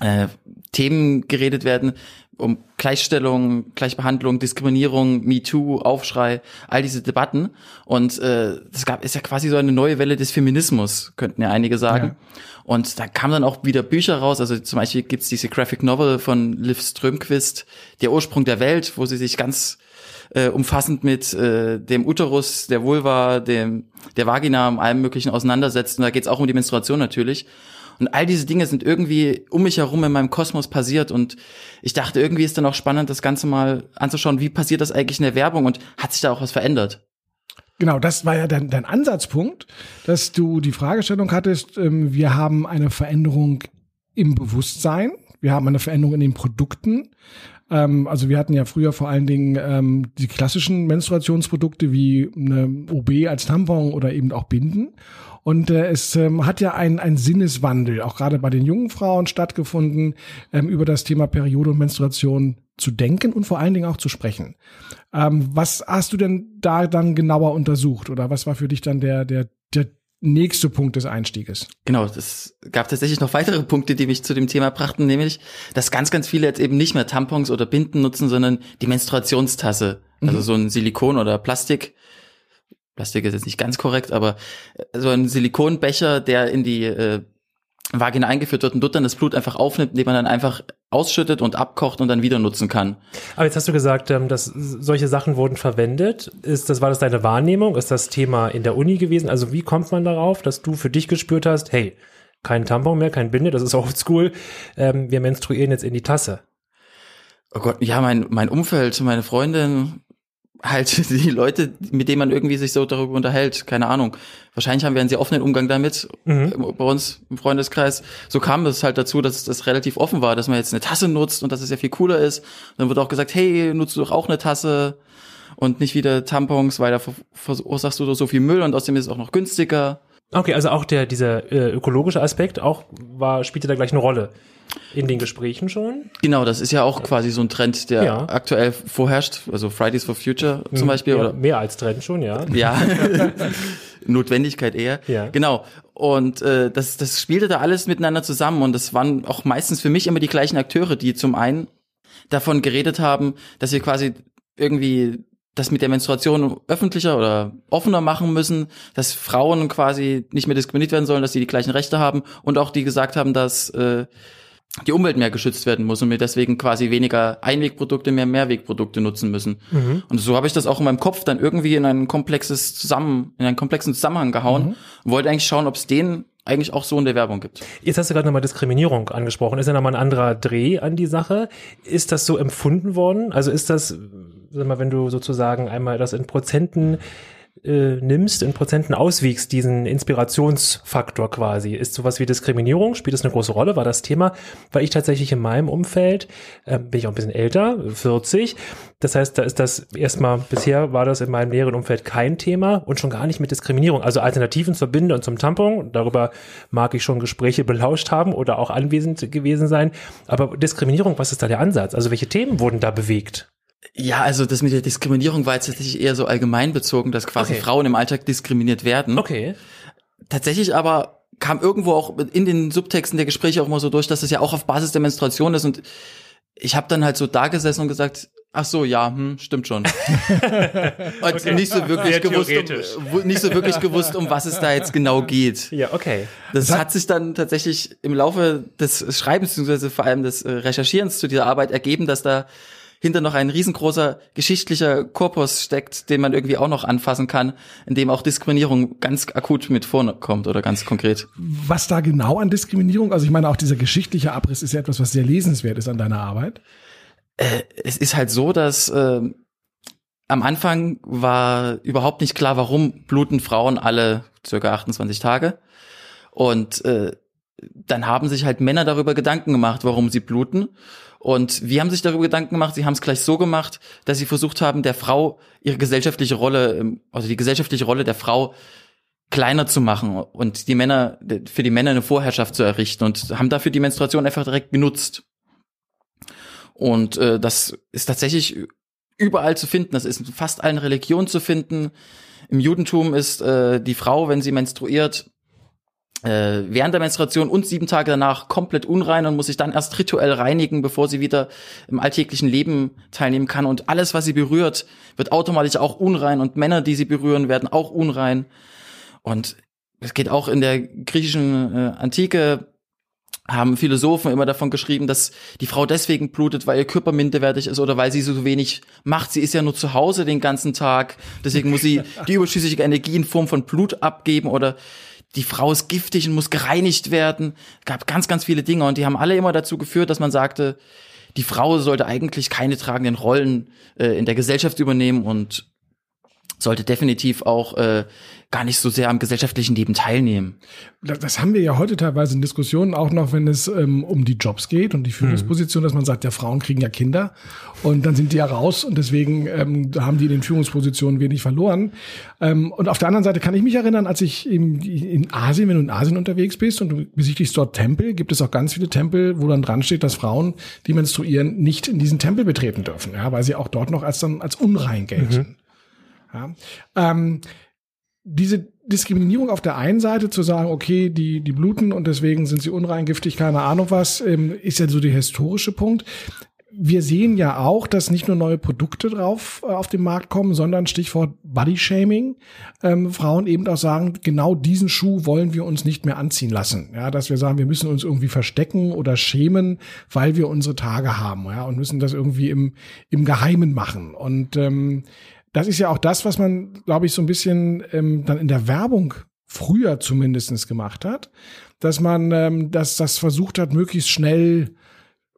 äh, Themen geredet werden, um Gleichstellung, Gleichbehandlung, Diskriminierung, MeToo, Aufschrei, all diese Debatten. Und äh, das gab ist ja quasi so eine neue Welle des Feminismus, könnten ja einige sagen. Ja. Und da kamen dann auch wieder Bücher raus. Also zum Beispiel gibt's diese Graphic Novel von Liv Strömquist, Der Ursprung der Welt, wo sie sich ganz äh, umfassend mit äh, dem Uterus, der Vulva, dem der Vagina, und allem möglichen auseinandersetzt. Und da geht's auch um die Menstruation natürlich. Und all diese Dinge sind irgendwie um mich herum in meinem Kosmos passiert. Und ich dachte, irgendwie ist dann auch spannend, das Ganze mal anzuschauen, wie passiert das eigentlich in der Werbung und hat sich da auch was verändert? Genau, das war ja dein, dein Ansatzpunkt, dass du die Fragestellung hattest, ähm, wir haben eine Veränderung im Bewusstsein, wir haben eine Veränderung in den Produkten. Ähm, also wir hatten ja früher vor allen Dingen ähm, die klassischen Menstruationsprodukte wie eine OB als Tampon oder eben auch Binden. Und äh, es ähm, hat ja ein, ein Sinneswandel, auch gerade bei den jungen Frauen stattgefunden, ähm, über das Thema Periode und Menstruation zu denken und vor allen Dingen auch zu sprechen. Ähm, was hast du denn da dann genauer untersucht oder was war für dich dann der, der, der nächste Punkt des Einstieges? Genau, es gab tatsächlich noch weitere Punkte, die mich zu dem Thema brachten, nämlich, dass ganz, ganz viele jetzt eben nicht mehr Tampons oder Binden nutzen, sondern die Menstruationstasse. Also so ein Silikon oder Plastik. Plastik ist jetzt nicht ganz korrekt, aber so ein Silikonbecher, der in die äh, Vagina eingeführt wird und dort dann das Blut einfach aufnimmt, indem man dann einfach ausschüttet und abkocht und dann wieder nutzen kann. Aber jetzt hast du gesagt, ähm, dass solche Sachen wurden verwendet. Ist das, war das deine Wahrnehmung? Ist das Thema in der Uni gewesen? Also wie kommt man darauf, dass du für dich gespürt hast, hey, kein Tampon mehr, kein Binde, das ist oldschool, ähm, wir menstruieren jetzt in die Tasse. Oh Gott, ja, mein, mein Umfeld, meine Freundin, halt die Leute, mit denen man irgendwie sich so darüber unterhält, keine Ahnung. Wahrscheinlich haben wir einen sehr offenen Umgang damit Mhm. bei uns im Freundeskreis. So kam es halt dazu, dass das relativ offen war, dass man jetzt eine Tasse nutzt und dass es ja viel cooler ist. Und dann wird auch gesagt, hey, nutzt du doch auch eine Tasse und nicht wieder Tampons, weil da ver- verursachst du doch so viel Müll und außerdem ist es auch noch günstiger. Okay, also auch der dieser äh, ökologische Aspekt auch war spielte da gleich eine Rolle in den Gesprächen schon. Genau, das ist ja auch quasi so ein Trend, der ja. aktuell vorherrscht. Also Fridays for Future zum hm, Beispiel. Ja, oder mehr als Trend schon, ja. Ja, Notwendigkeit eher. Ja. Genau. Und äh, das, das spielte da alles miteinander zusammen und das waren auch meistens für mich immer die gleichen Akteure, die zum einen davon geredet haben, dass wir quasi irgendwie das mit der Menstruation öffentlicher oder offener machen müssen, dass Frauen quasi nicht mehr diskriminiert werden sollen, dass sie die gleichen Rechte haben und auch die gesagt haben, dass äh, die Umwelt mehr geschützt werden muss und wir deswegen quasi weniger Einwegprodukte, mehr Mehrwegprodukte nutzen müssen. Mhm. Und so habe ich das auch in meinem Kopf dann irgendwie in ein komplexes Zusammen, in einen komplexen Zusammenhang gehauen mhm. und wollte eigentlich schauen, ob es den eigentlich auch so in der Werbung gibt. Jetzt hast du gerade nochmal Diskriminierung angesprochen. Ist ja nochmal ein anderer Dreh an die Sache. Ist das so empfunden worden? Also ist das, sag mal, wenn du sozusagen einmal das in Prozenten äh, nimmst, in Prozenten auswiegst, diesen Inspirationsfaktor quasi, ist sowas wie Diskriminierung, spielt das eine große Rolle, war das Thema, weil ich tatsächlich in meinem Umfeld, äh, bin ich auch ein bisschen älter, 40, das heißt, da ist das erstmal, bisher war das in meinem näheren Umfeld kein Thema und schon gar nicht mit Diskriminierung, also Alternativen zur Binde und zum Tampon, darüber mag ich schon Gespräche belauscht haben oder auch anwesend gewesen sein, aber Diskriminierung, was ist da der Ansatz? Also welche Themen wurden da bewegt? Ja, also das mit der Diskriminierung war jetzt tatsächlich eher so allgemein bezogen, dass quasi okay. Frauen im Alltag diskriminiert werden. Okay. Tatsächlich aber kam irgendwo auch in den Subtexten der Gespräche auch mal so durch, dass es ja auch auf Basis der Menstruation ist und ich habe dann halt so da gesessen und gesagt, ach so, ja, hm, stimmt schon. und okay. nicht so wirklich gewusst, um, nicht so wirklich gewusst, um was es da jetzt genau geht. Ja, okay. Das, hat sich dann tatsächlich im Laufe des Schreibens beziehungsweise vor allem des äh, Recherchierens zu dieser Arbeit ergeben, dass da hinter noch ein riesengroßer geschichtlicher Korpus steckt, den man irgendwie auch noch anfassen kann, in dem auch Diskriminierung ganz akut mit vorkommt oder ganz konkret. Was da genau an Diskriminierung, also ich meine auch dieser geschichtliche Abriss ist ja etwas, was sehr lesenswert ist an deiner Arbeit. Äh, es ist halt so, dass äh, am Anfang war überhaupt nicht klar, warum bluten Frauen alle circa 28 Tage. Und äh, dann haben sich halt Männer darüber Gedanken gemacht, warum sie bluten. Und wir haben sich darüber Gedanken gemacht, sie haben es gleich so gemacht, dass sie versucht haben, der Frau ihre gesellschaftliche Rolle, also die gesellschaftliche Rolle der Frau kleiner zu machen und die Männer, für die Männer eine Vorherrschaft zu errichten und haben dafür die Menstruation einfach direkt genutzt. Und äh, das ist tatsächlich überall zu finden. Das ist in fast allen Religionen zu finden. Im Judentum ist äh, die Frau, wenn sie menstruiert, äh, während der Menstruation und sieben Tage danach komplett unrein und muss sich dann erst rituell reinigen, bevor sie wieder im alltäglichen Leben teilnehmen kann. Und alles, was sie berührt, wird automatisch auch unrein und Männer, die sie berühren, werden auch unrein. Und es geht auch in der griechischen äh, Antike haben Philosophen immer davon geschrieben, dass die Frau deswegen blutet, weil ihr Körper minderwertig ist oder weil sie so wenig macht. Sie ist ja nur zu Hause den ganzen Tag. Deswegen muss sie die überschüssige Energie in Form von Blut abgeben oder die Frau ist giftig und muss gereinigt werden. Es gab ganz, ganz viele Dinge und die haben alle immer dazu geführt, dass man sagte, die Frau sollte eigentlich keine tragenden Rollen äh, in der Gesellschaft übernehmen und sollte definitiv auch äh, gar nicht so sehr am gesellschaftlichen Leben teilnehmen. Das, das haben wir ja heute teilweise in Diskussionen, auch noch wenn es ähm, um die Jobs geht und die Führungsposition, mhm. dass man sagt, ja, Frauen kriegen ja Kinder und dann sind die ja raus und deswegen ähm, haben die in den Führungspositionen wenig verloren. Ähm, und auf der anderen Seite kann ich mich erinnern, als ich in, in Asien, wenn du in Asien unterwegs bist und du besichtigst dort Tempel, gibt es auch ganz viele Tempel, wo dann dran steht, dass Frauen, die menstruieren, nicht in diesen Tempel betreten dürfen, ja, weil sie auch dort noch als dann als unrein gelten. Mhm. Ja. Ähm, diese Diskriminierung auf der einen Seite zu sagen, okay, die, die bluten und deswegen sind sie unrein, giftig, keine Ahnung was, ähm, ist ja so der historische Punkt. Wir sehen ja auch, dass nicht nur neue Produkte drauf äh, auf den Markt kommen, sondern Stichwort Bodyshaming. Ähm, Frauen eben auch sagen, genau diesen Schuh wollen wir uns nicht mehr anziehen lassen. Ja, dass wir sagen, wir müssen uns irgendwie verstecken oder schämen, weil wir unsere Tage haben, ja, und müssen das irgendwie im, im Geheimen machen. Und ähm, das ist ja auch das, was man, glaube ich, so ein bisschen ähm, dann in der Werbung früher zumindestens gemacht hat, dass man ähm, dass das versucht hat, möglichst schnell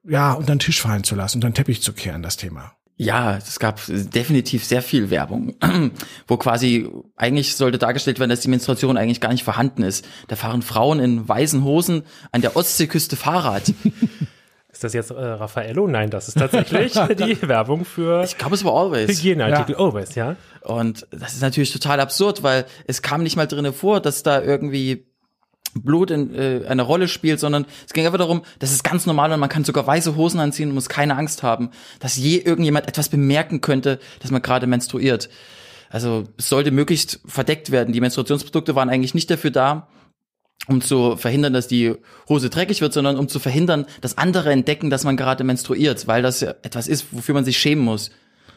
ja unter den Tisch fallen zu lassen, unter den Teppich zu kehren, das Thema. Ja, es gab definitiv sehr viel Werbung, wo quasi eigentlich sollte dargestellt werden, dass die Menstruation eigentlich gar nicht vorhanden ist. Da fahren Frauen in weißen Hosen an der Ostseeküste Fahrrad. das jetzt äh, Raffaello? Nein, das ist tatsächlich die Werbung für Ich glaube, es war Always. Hygieneartikel. Always, ja. Und das ist natürlich total absurd, weil es kam nicht mal drinne vor, dass da irgendwie Blut in, äh, eine Rolle spielt, sondern es ging einfach darum, das ist ganz normal und man kann sogar weiße Hosen anziehen und muss keine Angst haben, dass je irgendjemand etwas bemerken könnte, dass man gerade menstruiert. Also es sollte möglichst verdeckt werden. Die Menstruationsprodukte waren eigentlich nicht dafür da, um zu verhindern, dass die Hose dreckig wird, sondern um zu verhindern, dass andere entdecken, dass man gerade menstruiert, weil das ja etwas ist, wofür man sich schämen muss.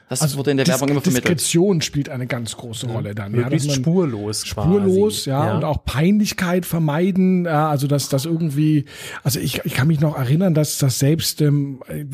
Das Also wurde in der Dis- Werbung immer vermittelt. Diskretion spielt eine ganz große Rolle dann. Ja, man spurlos spurlos, quasi. ja, und auch Peinlichkeit vermeiden, ja, also dass das irgendwie, also ich, ich kann mich noch erinnern, dass das selbst ähm, äh,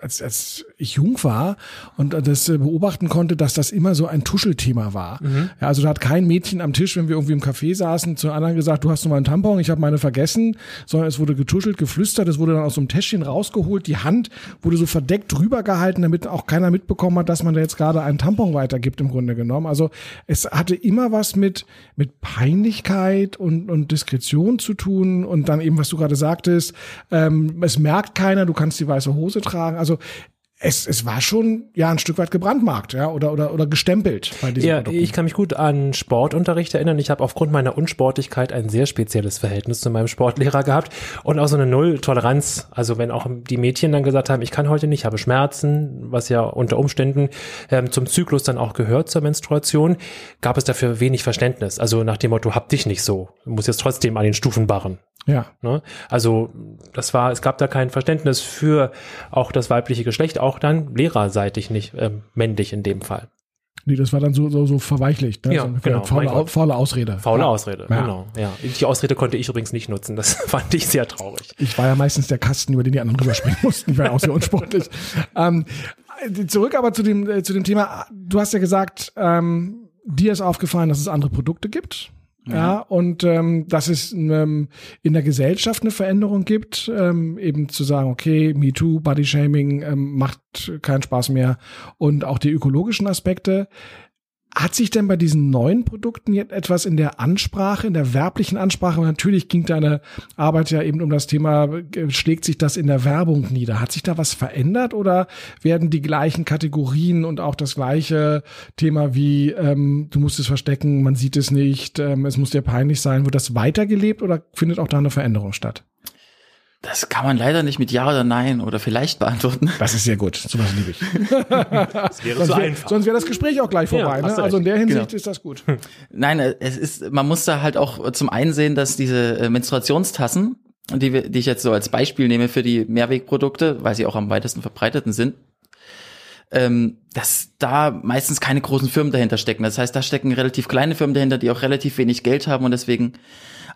als, als ich jung war und das äh, beobachten konnte, dass das immer so ein Tuschelthema war. Ja, also da hat kein Mädchen am Tisch, wenn wir irgendwie im Café saßen, zu anderen gesagt, du hast noch mal einen Tampon, ich habe meine vergessen, sondern es wurde getuschelt, geflüstert, es wurde dann aus so einem Täschchen rausgeholt, die Hand wurde so verdeckt drüber gehalten, damit auch keiner mitbekommen hat, dass man da jetzt gerade einen Tampon weitergibt im Grunde genommen. Also es hatte immer was mit, mit Peinlichkeit und, und Diskretion zu tun und dann eben, was du gerade sagtest, ähm, es merkt keiner, du kannst die weiße Hose tragen. Also es, es war schon ja ein Stück weit gebrandmarkt, ja, oder oder oder gestempelt bei diesen Ja, Produkten. ich kann mich gut an Sportunterricht erinnern. Ich habe aufgrund meiner Unsportlichkeit ein sehr spezielles Verhältnis zu meinem Sportlehrer gehabt und auch so eine Null-Toleranz. Also wenn auch die Mädchen dann gesagt haben, ich kann heute nicht, habe Schmerzen, was ja unter Umständen ähm, zum Zyklus dann auch gehört zur Menstruation, gab es dafür wenig Verständnis. Also nach dem Motto, hab dich nicht so, du musst jetzt trotzdem an den Stufen barren. Ja. Ne? Also das war, es gab da kein Verständnis für auch das weibliche Geschlecht, auch dann lehrerseitig nicht ähm, männlich in dem Fall. Nee, das war dann so so, so verweichlicht, ne? Ja, so genau, faule, faule Ausrede. Faule ja. Ausrede, Ja. genau. Ja. Die Ausrede konnte ich übrigens nicht nutzen. Das fand ich sehr traurig. Ich war ja meistens der Kasten, über den die anderen rüberspringen mussten. Ich war ja auch sehr unsportlich. ähm, zurück aber zu dem, äh, zu dem Thema. Du hast ja gesagt, ähm, dir ist aufgefallen, dass es andere Produkte gibt. Ja, und ähm, dass es ähm, in der Gesellschaft eine Veränderung gibt, ähm, eben zu sagen, okay, MeToo, Bodyshaming ähm, macht keinen Spaß mehr und auch die ökologischen Aspekte. Hat sich denn bei diesen neuen Produkten jetzt etwas in der Ansprache, in der werblichen Ansprache, natürlich ging deine Arbeit ja eben um das Thema, äh, schlägt sich das in der Werbung nieder? Hat sich da was verändert oder werden die gleichen Kategorien und auch das gleiche Thema wie, ähm, du musst es verstecken, man sieht es nicht, ähm, es muss dir peinlich sein, wird das weitergelebt oder findet auch da eine Veränderung statt? Das kann man leider nicht mit Ja oder Nein oder vielleicht beantworten. Das ist sehr gut, sowas liebe ich. Das wäre Sonst wäre sonst wär das Gespräch auch gleich vorbei. hast ne? Also in der Hinsicht Genau. ist das gut. Nein, äh, es ist, man muss da halt auch zum einen sehen, dass diese äh, Menstruationstassen, die, wir, die ich jetzt so als Beispiel nehme für die Mehrwegprodukte, weil sie auch am weitesten verbreiteten sind, ähm, dass da meistens keine großen Firmen dahinter stecken. Das heißt, da stecken relativ kleine Firmen dahinter, die auch relativ wenig Geld haben und deswegen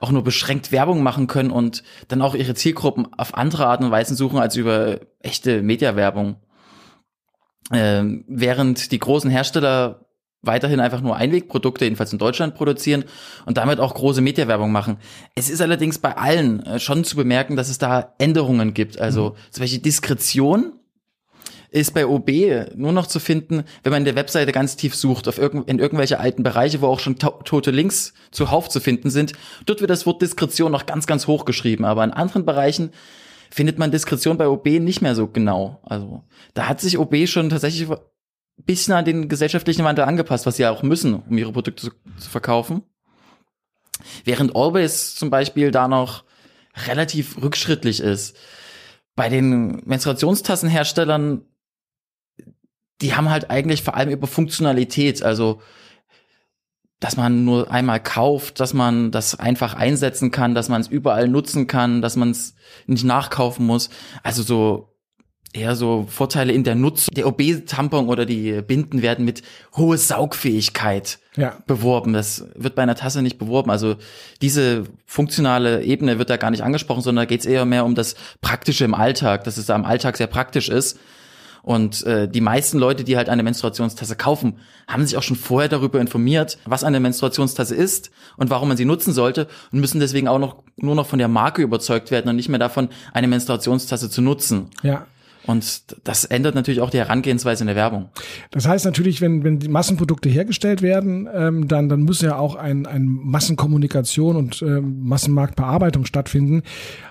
auch nur beschränkt Werbung machen können und dann auch ihre Zielgruppen auf andere Art und Weisen suchen als über echte Mediawerbung. Ähm, während die großen Hersteller weiterhin einfach nur Einwegprodukte, jedenfalls in Deutschland, produzieren und damit auch große Mediawerbung machen. Es ist allerdings bei allen äh, schon zu bemerken, dass es da Änderungen gibt. Also zum Beispiel Diskretion ist bei OB nur noch zu finden, wenn man in der Webseite ganz tief sucht, auf irgend, in irgendwelche alten Bereiche, wo auch schon to tote Links zuhauf zu finden sind. Dort wird das Wort Diskretion noch ganz, ganz hoch geschrieben. Aber in anderen Bereichen findet man Diskretion bei OB nicht mehr so genau. Also da hat sich OB schon tatsächlich ein bisschen an den gesellschaftlichen Wandel angepasst, was sie ja auch müssen, um ihre Produkte zu, zu verkaufen. Während Always zum Beispiel da noch relativ rückschrittlich ist. Bei den Menstruationstassenherstellern, die haben halt eigentlich vor allem über Funktionalität, also dass man nur einmal kauft, dass man das einfach einsetzen kann, dass man es überall nutzen kann, dass man es nicht nachkaufen muss. Also so eher so Vorteile in der Nutzung. Der OB-Tampon oder die Binden werden mit hohe Saugfähigkeit Ja. beworben. Das wird bei einer Tasse nicht beworben. Also diese funktionale Ebene wird da gar nicht angesprochen, sondern da geht es eher mehr um das Praktische im Alltag, dass es da im Alltag sehr praktisch ist. Und äh, die meisten Leute, die halt eine Menstruationstasse kaufen, haben sich auch schon vorher darüber informiert, was eine Menstruationstasse ist und warum man sie nutzen sollte und müssen deswegen auch noch nur noch von der Marke überzeugt werden und nicht mehr davon, eine Menstruationstasse zu nutzen. Ja. Und das ändert natürlich auch die Herangehensweise in der Werbung. Das heißt natürlich, wenn, wenn die Massenprodukte hergestellt werden, ähm, dann, dann muss ja auch ein, ein Massenkommunikation und ähm, Massenmarktbearbeitung stattfinden.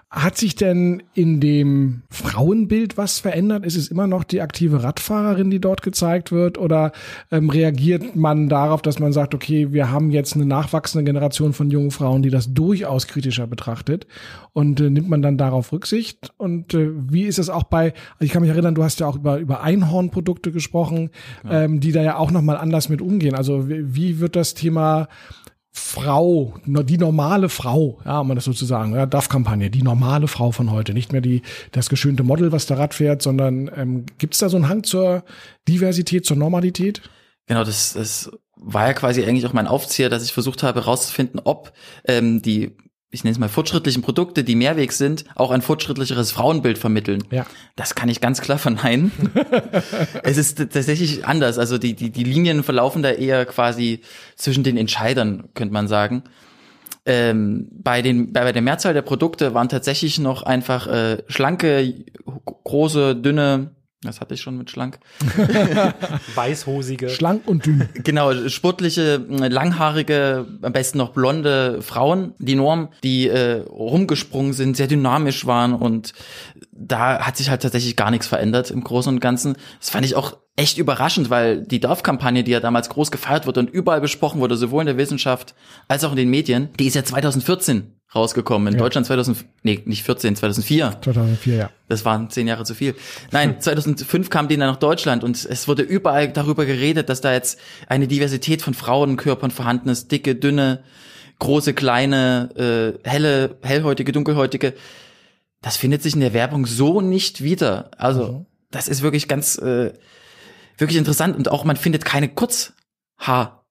Hat sich denn in dem Frauenbild was verändert? Ist es immer noch die aktive Radfahrerin, die dort gezeigt wird? Oder ähm, reagiert man darauf, dass man sagt, okay, wir haben jetzt eine nachwachsende Generation von jungen Frauen, die das durchaus kritischer betrachtet? Und äh, nimmt man dann darauf Rücksicht? Und äh, wie ist es auch bei, also ich kann mich erinnern, du hast ja auch über, über Einhornprodukte gesprochen, ja. ähm, die da ja auch nochmal anders mit umgehen. Also wie, wie wird das Thema Frau, die normale Frau, ja, um das sozusagen, ja, DAF-Kampagne, die normale Frau von heute, nicht mehr die, das geschönte Model, was da Rad fährt, sondern ähm, gibt es da so einen Hang zur Diversität, zur Normalität? Genau, das, das war ja quasi eigentlich auch mein Aufzieher, dass ich versucht habe herauszufinden, ob ähm, die ich nenne es mal fortschrittlichen Produkte, die Mehrwegs sind, auch ein fortschrittlicheres Frauenbild vermitteln. Ja. Das kann ich ganz klar verneinen. es ist tatsächlich anders. Also die, die, die Linien verlaufen da eher quasi zwischen den Entscheidern, könnte man sagen. Ähm, bei, den, bei der Mehrzahl der Produkte waren tatsächlich noch einfach äh, schlanke, große, dünne das hatte ich schon mit schlank. Weißhosige. Schlank und dünn. Genau, sportliche, langhaarige, am besten noch blonde Frauen. Die Norm, die äh, rumgesprungen sind, sehr dynamisch waren und da hat sich halt tatsächlich gar nichts verändert im Großen und Ganzen. Das fand ich auch echt überraschend, weil die Dorfkampagne, die ja damals groß gefeiert wurde und überall besprochen wurde, sowohl in der Wissenschaft als auch in den Medien, die ist ja 2014 rausgekommen. In ja. Deutschland 2000, nee, nicht 14, 2004. 2004, ja. Das waren zehn Jahre zu viel. Nein, 2005 kam die dann nach Deutschland und es wurde überall darüber geredet, dass da jetzt eine Diversität von Frauenkörpern vorhanden ist. Dicke, dünne, große, kleine, äh, helle, hellhäutige, dunkelhäutige. Das findet sich in der Werbung so nicht wieder. Also, mhm. das ist wirklich ganz, äh, wirklich interessant und auch man findet keine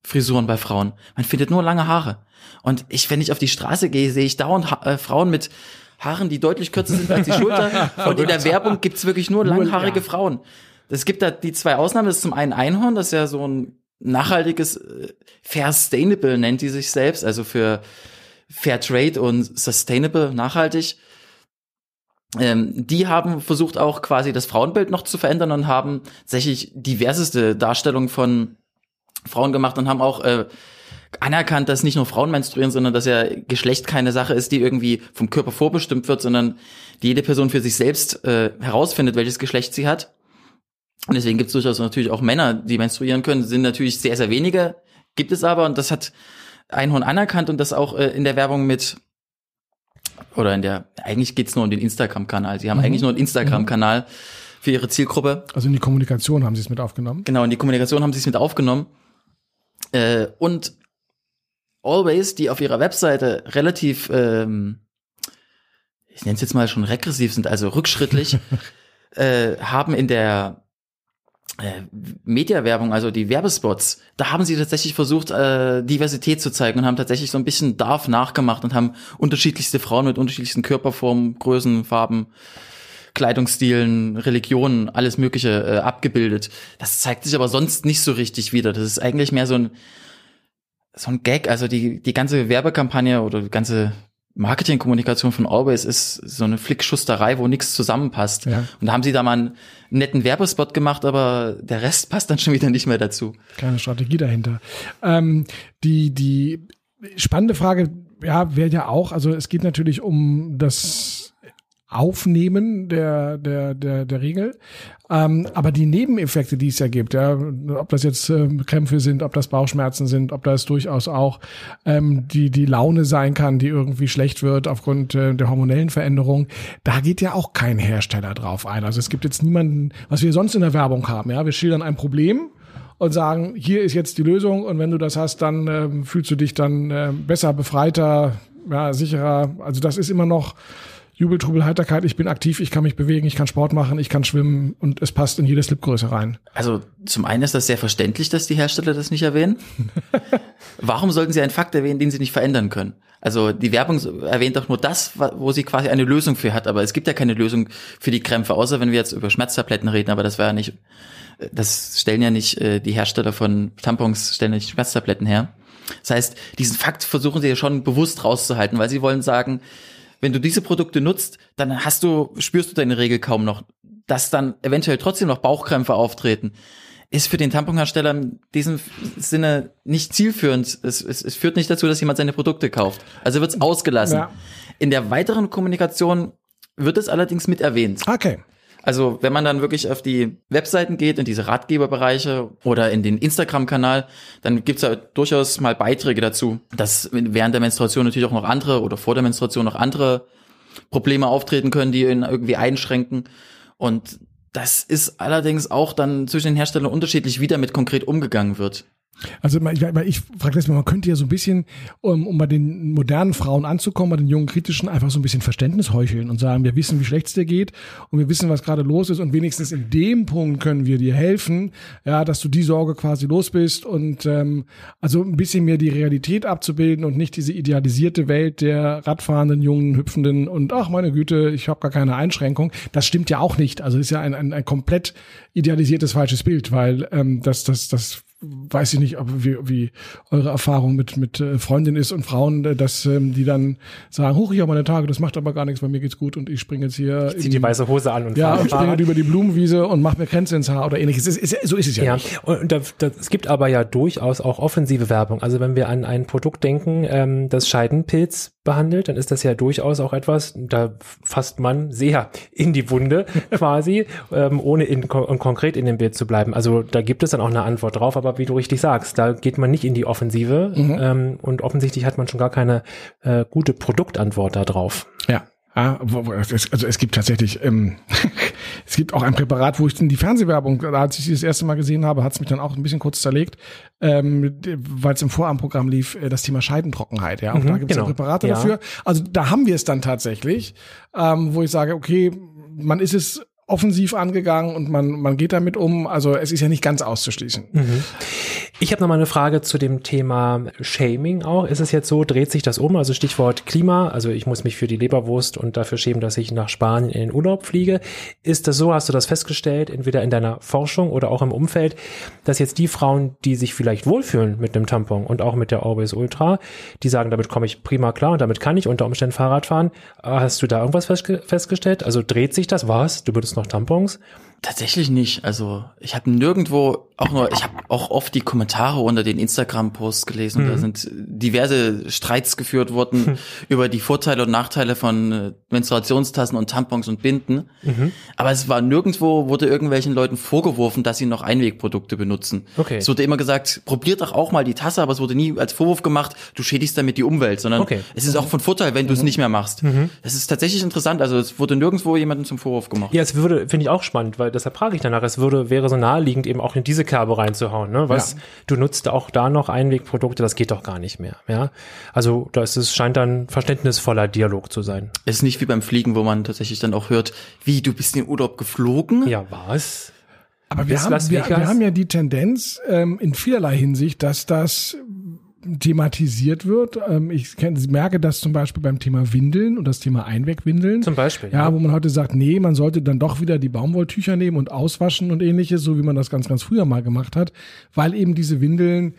Kurzhaarfrisuren bei Frauen. Man findet nur lange Haare. Und ich, wenn ich auf die Straße gehe, sehe ich dauernd ha äh, Frauen mit Haaren, die deutlich kürzer sind als die Schulter. Und in der Werbung gibt's wirklich nur langhaarige. Frauen. Es gibt da die zwei Ausnahmen. Das ist zum einen Einhorn, das ist ja so ein nachhaltiges, äh, Fair Sustainable nennt die sich selbst, also für Fair Trade und Sustainable, nachhaltig. Ähm, die haben versucht auch quasi das Frauenbild noch zu verändern und haben tatsächlich diverseste Darstellungen von Frauen gemacht und haben auch äh, anerkannt, dass nicht nur Frauen menstruieren, sondern dass ja Geschlecht keine Sache ist, die irgendwie vom Körper vorbestimmt wird, sondern die jede Person für sich selbst äh, herausfindet, welches Geschlecht sie hat. Und deswegen gibt es durchaus natürlich auch Männer, die menstruieren können, sind natürlich sehr, sehr wenige, gibt es aber und das hat Einhorn anerkannt und das auch äh, in der Werbung mit oder in der, eigentlich geht's nur um den Instagram-Kanal. Sie haben mhm. eigentlich nur einen Instagram-Kanal für ihre Zielgruppe. Also in die Kommunikation haben sie es mit aufgenommen? Genau, in die Kommunikation haben sie es mit aufgenommen. Äh, und Always, die auf ihrer Webseite relativ, ähm, ich nenne es jetzt mal schon regressiv sind, also rückschrittlich, äh, haben in der äh, Mediawerbung, also die Werbespots, da haben sie tatsächlich versucht, äh, Diversität zu zeigen und haben tatsächlich so ein bisschen Darf nachgemacht und haben unterschiedlichste Frauen mit unterschiedlichsten Körperformen, Größen, Farben, Kleidungsstilen, Religionen, alles Mögliche äh, abgebildet. Das zeigt sich aber sonst nicht so richtig wieder. Das ist eigentlich mehr so ein so ein Gag, also die, die ganze Werbekampagne oder die ganze Marketingkommunikation von Always ist so eine Flickschusterei, wo nichts zusammenpasst. Ja. Und da haben sie da mal einen netten Werbespot gemacht, aber der Rest passt dann schon wieder nicht mehr dazu. Keine Strategie dahinter. Ähm, die, die spannende Frage, ja, wäre ja auch, also es geht natürlich um das Aufnehmen der, der, der, der Regel. Ähm, aber die Nebeneffekte, die es ja gibt, ja, ob das jetzt äh, Krämpfe sind, ob das Bauchschmerzen sind, ob das durchaus auch ähm, die, die Laune sein kann, die irgendwie schlecht wird aufgrund äh, der hormonellen Veränderung, da geht ja auch kein Hersteller drauf ein. Also es gibt jetzt niemanden, was wir sonst in der Werbung haben, ja, wir schildern ein Problem und sagen, hier ist jetzt die Lösung und wenn du das hast, dann äh, fühlst du dich dann äh, besser, befreiter, ja, sicherer. Also das ist immer noch Jubel, Trubel, Heiterkeit, ich bin aktiv, ich kann mich bewegen, ich kann Sport machen, ich kann schwimmen und es passt in jede Slipgröße rein. Also zum einen ist das sehr verständlich, dass die Hersteller das nicht erwähnen. Warum sollten sie einen Fakt erwähnen, den sie nicht verändern können? Also die Werbung erwähnt doch nur das, wo sie quasi eine Lösung für hat, aber es gibt ja keine Lösung für die Krämpfe, außer wenn wir jetzt über Schmerztabletten reden, aber das wäre ja nicht, das stellen ja nicht äh, die Hersteller von Tampons, stellen nicht Schmerztabletten her. Das heißt, diesen Fakt versuchen sie ja schon bewusst rauszuhalten, weil sie wollen sagen, wenn du diese Produkte nutzt, dann hast du, spürst du deine Regel kaum noch. Dass dann eventuell trotzdem noch Bauchkrämpfe auftreten, ist für den Tamponhersteller in diesem Sinne nicht zielführend. Es, es, es führt nicht dazu, dass jemand seine Produkte kauft. Also wird es ausgelassen. Ja. In der weiteren Kommunikation wird es allerdings mit erwähnt. Okay. Also wenn man dann wirklich auf die Webseiten geht, in diese Ratgeberbereiche oder in den Instagram-Kanal, dann gibt's da durchaus mal Beiträge dazu, dass während der Menstruation natürlich auch noch andere oder vor der Menstruation noch andere Probleme auftreten können, die ihn irgendwie einschränken. Und das ist allerdings auch dann zwischen den Herstellern unterschiedlich, wie damit konkret umgegangen wird. Also ich, ich frage das mal, man könnte ja so ein bisschen, um, um bei den modernen Frauen anzukommen, bei den jungen Kritischen, einfach so ein bisschen Verständnis heucheln und sagen, wir wissen, wie schlecht es dir geht und wir wissen, was gerade los ist und wenigstens in dem Punkt können wir dir helfen, ja, dass du die Sorge quasi los bist und ähm, also ein bisschen mehr die Realität abzubilden und nicht diese idealisierte Welt der radfahrenden, jungen, hüpfenden und ach meine Güte, ich habe gar keine Einschränkung. Das stimmt ja auch nicht. Also ist ja ein, ein, ein komplett idealisiertes falsches Bild, weil ähm, das, das, das weiß ich nicht, ob, wie, wie eure Erfahrung mit, mit äh, Freundinnen ist und Frauen, äh, dass ähm, die dann sagen, hoch, ich habe meine Tage, das macht aber gar nichts, bei mir geht's gut und ich springe jetzt hier. Ich zieh die weiße Hose an und ja, und springe über die Blumenwiese und mache mir Kränze ins Haar oder ähnliches. Ist, ist, so ist es ja. Ja, nicht. und da, da, es gibt aber ja durchaus auch offensive Werbung. Also wenn wir an ein Produkt denken, ähm, das Scheidenpilz behandelt, dann ist das ja durchaus auch etwas, da fasst man sehr in die Wunde quasi, ähm, ohne in, kon konkret in dem Bild zu bleiben. Also da gibt es dann auch eine Antwort drauf, aber wie du richtig sagst, da geht man nicht in die Offensive mhm. ähm, und offensichtlich hat man schon gar keine äh, gute Produktantwort da drauf. Ja. Ja, also es gibt tatsächlich, ähm, es gibt auch ein Präparat, wo ich in die Fernsehwerbung, als ich sie das erste Mal gesehen habe, hat es mich dann auch ein bisschen kurz zerlegt, ähm, weil es im Vorabendprogramm lief, äh, das Thema Scheidentrockenheit. Ja, auch mhm, da gibt es genau. Präparate ja. dafür. Also da haben wir es dann tatsächlich, ähm, wo ich sage, okay, man ist es offensiv angegangen und man, man geht damit um. Also es ist ja nicht ganz auszuschließen. Mhm. Ich habe noch mal eine Frage zu dem Thema Shaming auch. Ist es jetzt so, dreht sich das um? Also Stichwort Klima, also ich muss mich für die Leberwurst und dafür schämen, dass ich nach Spanien in den Urlaub fliege. Ist das so, hast du das festgestellt, entweder in deiner Forschung oder auch im Umfeld, dass jetzt die Frauen, die sich vielleicht wohlfühlen mit einem Tampon und auch mit der Orbis Ultra, die sagen, damit komme ich prima klar und damit kann ich unter Umständen Fahrrad fahren. Hast du da irgendwas festgestellt? Also dreht sich das? Was? Du würdest noch Tampons? Tatsächlich nicht. Also ich habe nirgendwo auch nur, ich habe auch oft die Kommentare unter den Instagram-Posts gelesen. Mhm. Da sind diverse Streits geführt worden mhm. über die Vorteile und Nachteile von äh, Menstruationstassen und Tampons und Binden. Mhm. Aber es war nirgendwo, wurde irgendwelchen Leuten vorgeworfen, dass sie noch Einwegprodukte benutzen. Okay. Es wurde immer gesagt, probiert doch auch mal die Tasse, aber es wurde nie als Vorwurf gemacht, du schädigst damit die Umwelt, sondern okay. es ist auch von Vorteil, wenn du es mhm. nicht mehr machst. Mhm. Das ist tatsächlich interessant. Also es wurde nirgendwo jemandem zum Vorwurf gemacht. Ja, es würde, finde ich auch spannend, weil deshalb frage ich danach, es würde, wäre so naheliegend, eben auch in diese Kerbe reinzuhauen, ne? Was, ja. du nutzt auch da noch Einwegprodukte, das geht doch gar nicht mehr, ja? Also, da ist es, scheint dann verständnisvoller Dialog zu sein. Es ist nicht wie beim Fliegen, wo man tatsächlich dann auch hört, wie, du bist in den Urlaub geflogen? Ja, was? Aber wir haben, wir, wir, haben ja die Tendenz ähm, in vielerlei Hinsicht, dass das thematisiert wird. Ähm, ich merke das zum Beispiel beim Thema Windeln und das Thema Einwegwindeln. Zum Beispiel. Ja, ja, wo man heute sagt, nee, man sollte dann doch wieder die Baumwolltücher nehmen und auswaschen und ähnliches, so wie man das ganz, ganz früher mal gemacht hat, weil eben diese Windeln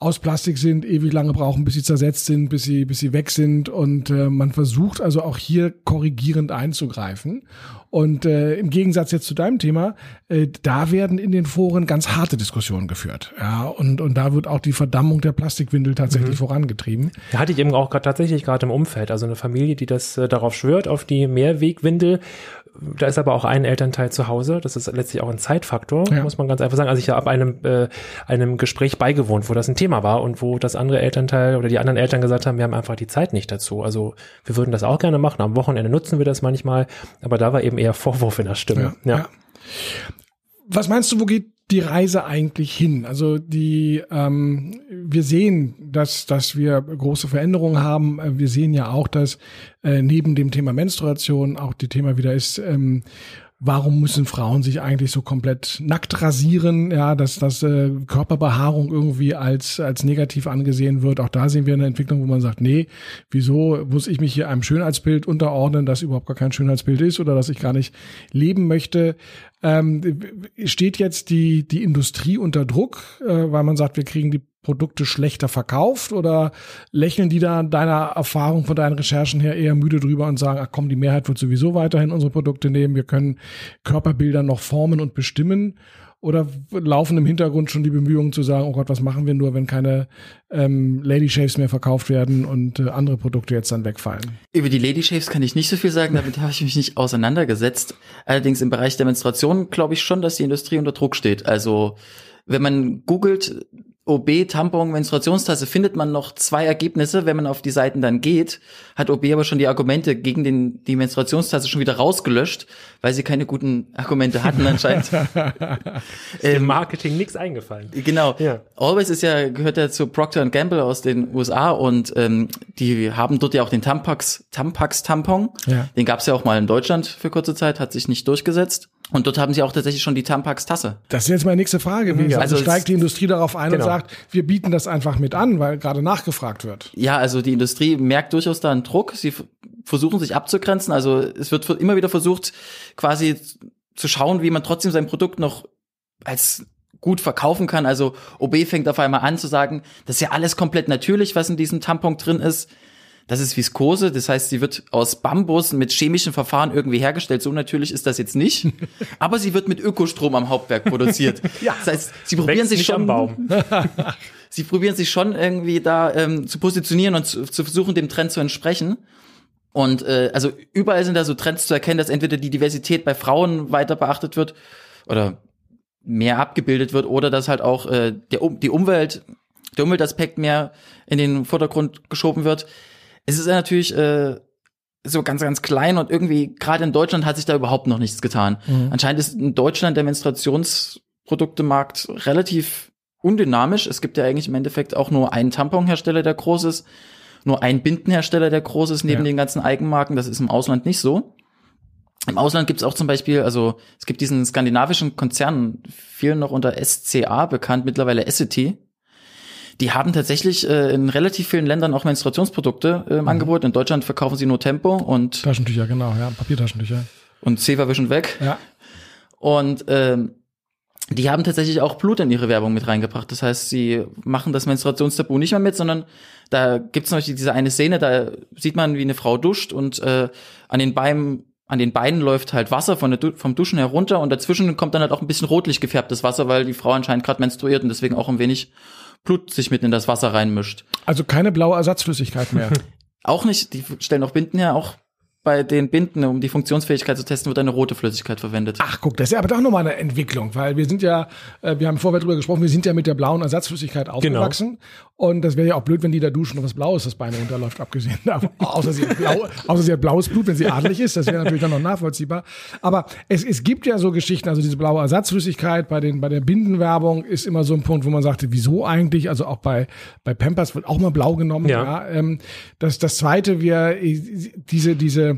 aus Plastik sind, ewig lange brauchen, bis sie zersetzt sind, bis sie, bis sie weg sind. Und äh, man versucht also auch hier korrigierend einzugreifen. Und äh, im Gegensatz jetzt zu deinem Thema, äh, da werden in den Foren ganz harte Diskussionen geführt. Ja, und, und da wird auch die Verdammung der Plastikwindel tatsächlich mhm. vorangetrieben. Da hatte ich eben auch grad, tatsächlich gerade im Umfeld, also eine Familie, die das äh, darauf schwört, auf die Mehrwegwindel da ist aber auch ein Elternteil zu Hause. Das ist letztlich auch ein Zeitfaktor, ja. muss man ganz einfach sagen. Also ich habe einem, äh, einem Gespräch beigewohnt, wo das ein Thema war und wo das andere Elternteil oder die anderen Eltern gesagt haben, wir haben einfach die Zeit nicht dazu. Also wir würden das auch gerne machen. Am Wochenende nutzen wir das manchmal. Aber da war eben eher Vorwurf in der Stimme. ja. ja. Was meinst du, wo geht die Reise eigentlich hin? Also die, ähm, wir sehen, dass, dass wir große Veränderungen haben. Äh, wir sehen ja auch, dass äh, neben dem Thema Menstruation auch die Thema wieder ist, ähm, warum müssen Frauen sich eigentlich so komplett nackt rasieren, ja, dass dass äh, Körperbehaarung irgendwie als als negativ angesehen wird. Auch da sehen wir eine Entwicklung, wo man sagt, nee, wieso muss ich mich hier einem Schönheitsbild unterordnen, das überhaupt gar kein Schönheitsbild ist oder dass ich gar nicht leben möchte. Ähm, steht jetzt die die Industrie unter Druck, äh, weil man sagt, wir kriegen die Produkte schlechter verkauft oder lächeln die da deiner Erfahrung von deinen Recherchen her eher müde drüber und sagen, ach komm, die Mehrheit wird sowieso weiterhin unsere Produkte nehmen, wir können Körperbilder noch formen und bestimmen? Oder laufen im Hintergrund schon die Bemühungen zu sagen, oh Gott, was machen wir nur, wenn keine ähm, Lady Shaves mehr verkauft werden und äh, andere Produkte jetzt dann wegfallen? Über die Lady Shaves kann ich nicht so viel sagen, damit habe ich mich nicht auseinandergesetzt. Allerdings im Bereich der Menstruation glaube ich schon, dass die Industrie unter Druck steht. Also wenn man googelt, OB, Tampon, Menstruationstasse findet man noch zwei Ergebnisse. Wenn man auf die Seiten dann geht, hat OB aber schon die Argumente gegen den, die Menstruationstasse schon wieder rausgelöscht, weil sie keine guten Argumente hatten anscheinend. ist ähm, Marketing nichts eingefallen. Genau. Ja. Always ist ja, gehört ja zu Procter Gamble aus den USA und ähm, die haben dort ja auch den Tampax, Tampax Tampon. Ja. Den gab es ja auch mal in Deutschland für kurze Zeit, hat sich nicht durchgesetzt. Und dort haben sie auch tatsächlich schon die Tampax-Tasse. Das ist jetzt meine nächste Frage. Mhm. Also, also steigt die Industrie darauf ein genau. und sagt, wir bieten das einfach mit an, weil gerade nachgefragt wird. Ja, also die Industrie merkt durchaus da einen Druck. Sie versuchen sich abzugrenzen. Also es wird immer wieder versucht, quasi zu schauen, wie man trotzdem sein Produkt noch als gut verkaufen kann. Also OB fängt auf einmal an zu sagen, das ist ja alles komplett natürlich, was in diesem Tampon drin ist. Das ist Viskose, das heißt, sie wird aus Bambus mit chemischen Verfahren irgendwie hergestellt. So natürlich ist das jetzt nicht. Aber sie wird mit Ökostrom am Hauptwerk produziert. ja. Das heißt, sie probieren sich schon. sie probieren sich schon irgendwie da ähm, zu positionieren und zu, zu versuchen, dem Trend zu entsprechen. Und äh, also überall sind da so Trends zu erkennen, dass entweder die Diversität bei Frauen weiter beachtet wird oder mehr abgebildet wird oder dass halt auch äh, der, die Umwelt, der Umweltaspekt mehr in den Vordergrund geschoben wird es ist natürlich äh, so ganz, ganz klein und irgendwie, gerade in Deutschland hat sich da überhaupt noch nichts getan. Mhm. Anscheinend ist in Deutschland der Menstruationsproduktemarkt relativ undynamisch. Es gibt ja eigentlich im Endeffekt auch nur einen Tamponhersteller, der groß ist, nur einen Bindenhersteller, der groß ist, neben ja. den ganzen Eigenmarken. Das ist im Ausland nicht so. Im Ausland gibt es auch zum Beispiel, also es gibt diesen skandinavischen Konzern, vielen noch unter SCA bekannt, mittlerweile Essity die haben tatsächlich äh, in relativ vielen Ländern auch Menstruationsprodukte äh, im mhm. Angebot. In Deutschland verkaufen sie nur Tempo und Taschentücher, genau, ja, Papiertaschentücher. Und Zewa wischen weg. Ja. Und ähm, die haben tatsächlich auch Blut in ihre Werbung mit reingebracht. Das heißt, sie machen das Menstruationstabu nicht mehr mit, sondern da gibt's noch diese eine Szene, da sieht man, wie eine Frau duscht und äh, an den Beinen an den Beinen läuft halt Wasser von der, vom Duschen herunter und dazwischen kommt dann halt auch ein bisschen rotlich gefärbtes Wasser, weil die Frau anscheinend gerade menstruiert und deswegen auch ein wenig Blut sich mit in das Wasser reinmischt. Also keine blaue Ersatzflüssigkeit mehr. auch nicht, die stellen auch Binden her, auch bei den Binden, um die Funktionsfähigkeit zu testen, wird eine rote Flüssigkeit verwendet. Ach, guck, das ist ja aber doch nochmal eine Entwicklung, weil wir sind ja, äh, wir haben vorher drüber gesprochen, wir sind ja mit der blauen Ersatzflüssigkeit genau. aufgewachsen. Genau. Und das wäre ja auch blöd, wenn die da duschen und was Blaues das Bein runterläuft, abgesehen davon. außer, sie hat blau, außer sie hat blaues Blut, wenn sie adelig ist. Das wäre natürlich dann noch nachvollziehbar. Aber es, es gibt ja so Geschichten, also diese blaue Ersatzflüssigkeit bei, den, bei der Bindenwerbung ist immer so ein Punkt, wo man sagte, wieso eigentlich? Also auch bei, bei Pampers wird auch mal blau genommen. Ja. ja ähm, das, das zweite, wir, diese, diese,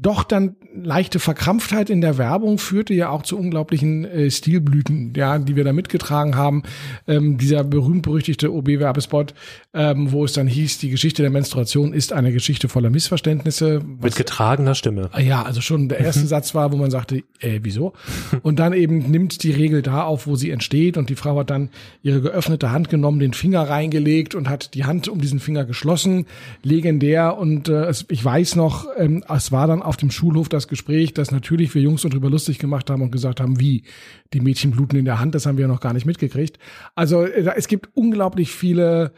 doch dann leichte Verkrampftheit in der Werbung führte ja auch zu unglaublichen äh, Stilblüten, ja, die wir da mitgetragen haben. Ähm, dieser berühmt-berüchtigte OB-Werbespot, ähm, wo es dann hieß, die Geschichte der Menstruation ist eine Geschichte voller Missverständnisse. Mit getragener Stimme. Ja, also schon der erste Satz war, wo man sagte, äh, wieso? Und dann eben nimmt die Regel da auf, wo sie entsteht und die Frau hat dann ihre geöffnete Hand genommen, den Finger reingelegt und hat die Hand um diesen Finger geschlossen. Legendär und äh, ich weiß noch, ähm, es war dann auf dem Schulhof das Gespräch, dass natürlich wir Jungs darüber lustig gemacht haben und gesagt haben, wie die Mädchen bluten in der Hand, das haben wir ja noch gar nicht mitgekriegt. Also äh, es gibt unglaublich viele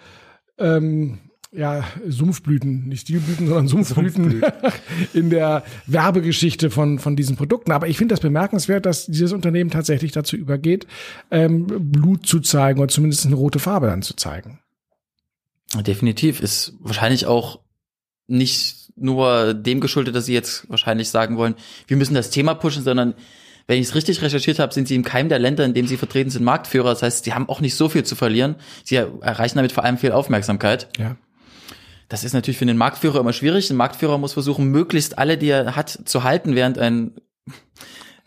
ähm, ja, Sumpfblüten, nicht Stilblüten, sondern Sumpfblüten, Sumpfblüten. in der Werbegeschichte von, von diesen Produkten. Aber ich finde das bemerkenswert, dass dieses Unternehmen tatsächlich dazu übergeht, ähm, Blut zu zeigen oder zumindest eine rote Farbe dann zu zeigen. Definitiv ist wahrscheinlich auch nicht nur dem geschuldet, dass sie jetzt wahrscheinlich sagen wollen, wir müssen das Thema pushen, sondern wenn ich es richtig recherchiert habe, sind sie im Keim der Länder, in dem sie vertreten sind, Marktführer. Das heißt, sie haben auch nicht so viel zu verlieren. Sie erreichen damit vor allem viel Aufmerksamkeit. Ja. Das ist natürlich für den Marktführer immer schwierig. Ein Marktführer muss versuchen, möglichst alle, die er hat, zu halten, während ein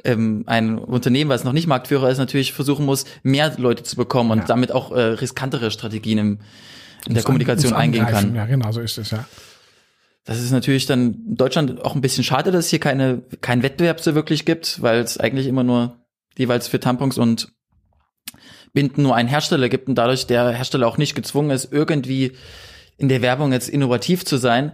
ähm, ein Unternehmen, was noch nicht Marktführer ist, natürlich versuchen muss, mehr Leute zu bekommen und ja. damit auch äh, riskantere Strategien im, in der Kommunikation eingehen kann. Ja, genau, so ist es ja. Das ist natürlich dann in Deutschland auch ein bisschen schade, dass es hier keine, kein Wettbewerb so wirklich gibt, weil es eigentlich immer nur jeweils für Tampons und Binden nur einen Hersteller gibt und dadurch der Hersteller auch nicht gezwungen ist, irgendwie in der Werbung jetzt innovativ zu sein.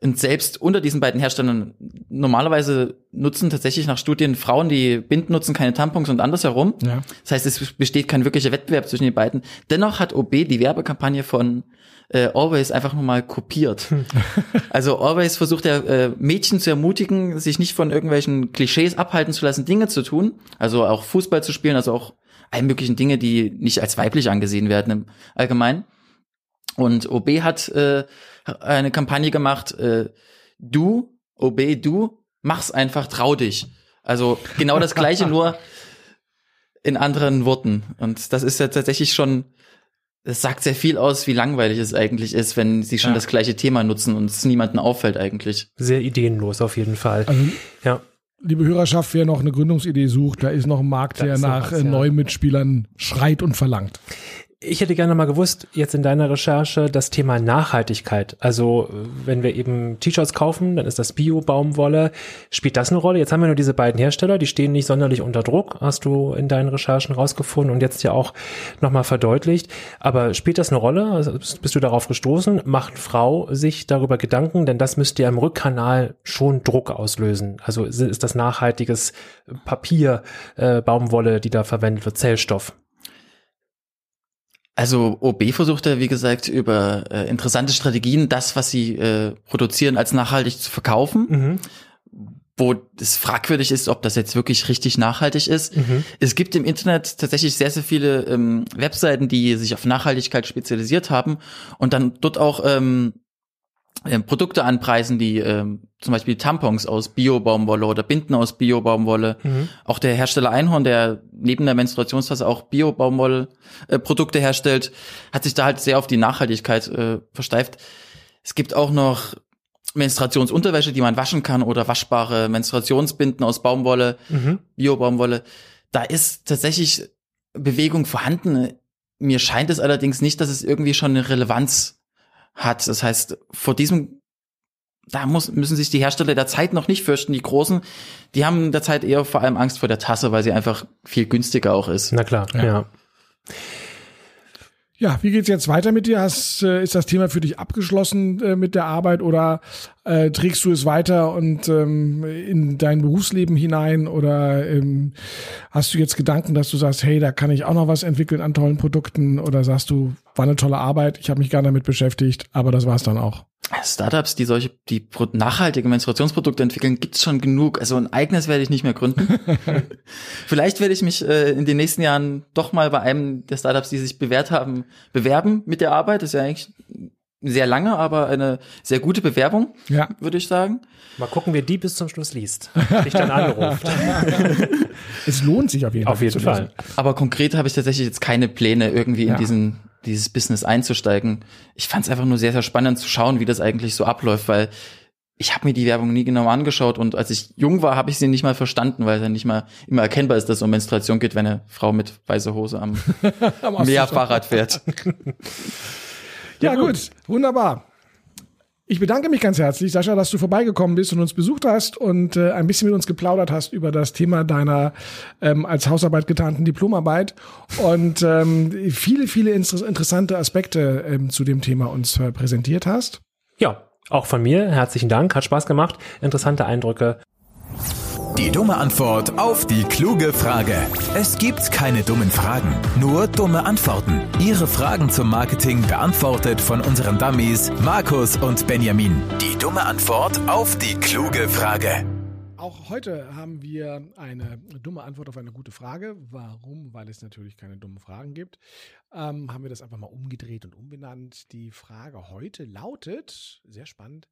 Und selbst unter diesen beiden Herstellern, normalerweise nutzen tatsächlich nach Studien Frauen, die Binden nutzen, keine Tampons und andersherum. Ja. Das heißt, es besteht kein wirklicher Wettbewerb zwischen den beiden. Dennoch hat OB die Werbekampagne von äh, Always einfach nur mal kopiert. also Always versucht ja äh, Mädchen zu ermutigen, sich nicht von irgendwelchen Klischees abhalten zu lassen, Dinge zu tun. Also auch Fußball zu spielen, also auch all möglichen Dinge, die nicht als weiblich angesehen werden im Allgemeinen. Und OB hat äh, eine Kampagne gemacht, äh, du, OB, du, mach's einfach, trau dich. Also genau das gleiche, nur in anderen Worten. Und das ist ja tatsächlich schon, das sagt sehr viel aus, wie langweilig es eigentlich ist, wenn sie schon Ja. das gleiche Thema nutzen und es niemandem auffällt eigentlich. Sehr ideenlos auf jeden Fall. Also, Ja. liebe Hörerschaft, wer noch eine Gründungsidee sucht, da ist noch ein Markt, Da der nach was, äh, ja. neuen Mitspielern schreit und verlangt. Ich hätte gerne mal gewusst, jetzt in deiner Recherche, das Thema Nachhaltigkeit. Also, wenn wir eben T-Shirts kaufen, dann ist das Bio-Baumwolle. Spielt das eine Rolle? Jetzt haben wir nur diese beiden Hersteller, die stehen nicht sonderlich unter Druck, hast du in deinen Recherchen rausgefunden und jetzt ja auch nochmal verdeutlicht. Aber spielt das eine Rolle? Also, bist du darauf gestoßen? Macht Frau sich darüber Gedanken? Denn das müsste ja im Rückkanal schon Druck auslösen. Also ist ist das nachhaltiges Papier, äh, Baumwolle, die da verwendet wird, Zellstoff? Also OB versucht ja, wie gesagt, über äh, interessante Strategien das, was sie äh, produzieren, als nachhaltig zu verkaufen. Mhm. wo es fragwürdig ist, ob das jetzt wirklich richtig nachhaltig ist. Mhm. Es gibt im Internet tatsächlich sehr, sehr viele ähm, Webseiten, die sich auf Nachhaltigkeit spezialisiert haben und dann dort auch ähm, ähm, Produkte anpreisen, die ähm, zum Beispiel Tampons aus Bio-Baumwolle oder Binden aus Bio-Baumwolle. Mhm. Auch der Hersteller Einhorn, der neben der Menstruationstasse auch Bio-Baumwolle-Produkte herstellt, hat sich da halt sehr auf die Nachhaltigkeit äh, versteift. Es gibt auch noch Menstruationsunterwäsche, die man waschen kann oder waschbare Menstruationsbinden aus Baumwolle, Mhm. Bio-Baumwolle. Da ist tatsächlich Bewegung vorhanden. Mir scheint es allerdings nicht, dass es irgendwie schon eine Relevanz hat. Das heißt, vor diesem, da muss, müssen sich die Hersteller der Zeit noch nicht fürchten. Die Großen, die haben derzeit eher vor allem Angst vor der Tasse, weil sie einfach viel günstiger auch ist. Na klar, ja. Ja, wie geht's jetzt weiter mit dir? Hast, äh, ist das Thema für dich abgeschlossen äh, mit der Arbeit oder äh, trägst du es weiter und ähm, in dein Berufsleben hinein oder ähm, hast du jetzt Gedanken, dass du sagst, hey, da kann ich auch noch was entwickeln an tollen Produkten oder sagst du, war eine tolle Arbeit, ich habe mich gerne damit beschäftigt, aber das war's dann auch. Startups, die solche, die nachhaltige Menstruationsprodukte entwickeln, gibt's schon genug. Also ein eigenes werde ich nicht mehr gründen. Vielleicht werde ich mich äh, in den nächsten Jahren doch mal bei einem der Startups, die sich bewährt haben, bewerben mit der Arbeit. Das ist ja eigentlich sehr lange, aber eine sehr gute Bewerbung, Ja. würde ich sagen. Mal gucken, wer die bis zum Schluss liest. Dich dann anruft. Es lohnt sich auf jeden Fall. Auf jeden Fall. Aber konkret habe ich tatsächlich jetzt keine Pläne, irgendwie Ja. in diesen dieses Business einzusteigen. Ich fand es einfach nur sehr, sehr spannend zu schauen, wie das eigentlich so abläuft, weil ich habe mir die Werbung nie genau angeschaut und als ich jung war, habe ich sie nicht mal verstanden, weil dann nicht mal immer erkennbar ist, dass es um Menstruation geht, wenn eine Frau mit weißer Hose am Am Meer Fahrrad fährt. Ja, gut. wunderbar. Ich bedanke mich ganz herzlich, Sascha, dass du vorbeigekommen bist und uns besucht hast und äh, ein bisschen mit uns geplaudert hast über das Thema deiner ähm, als Hausarbeit getarnten Diplomarbeit und ähm, viele, viele inter interessante Aspekte ähm, zu dem Thema uns äh, präsentiert hast. Ja, auch von mir herzlichen Dank, hat Spaß gemacht, interessante Eindrücke. Die dumme Antwort auf die kluge Frage. Es gibt keine dummen Fragen, nur dumme Antworten. Ihre Fragen zum Marketing beantwortet von unseren Dummies Markus und Benjamin. Die dumme Antwort auf die kluge Frage. Auch heute haben wir eine dumme Antwort auf eine gute Frage. Warum? Weil es natürlich keine dummen Fragen gibt. Ähm, haben wir das einfach mal umgedreht und umbenannt. Die Frage heute lautet, sehr spannend,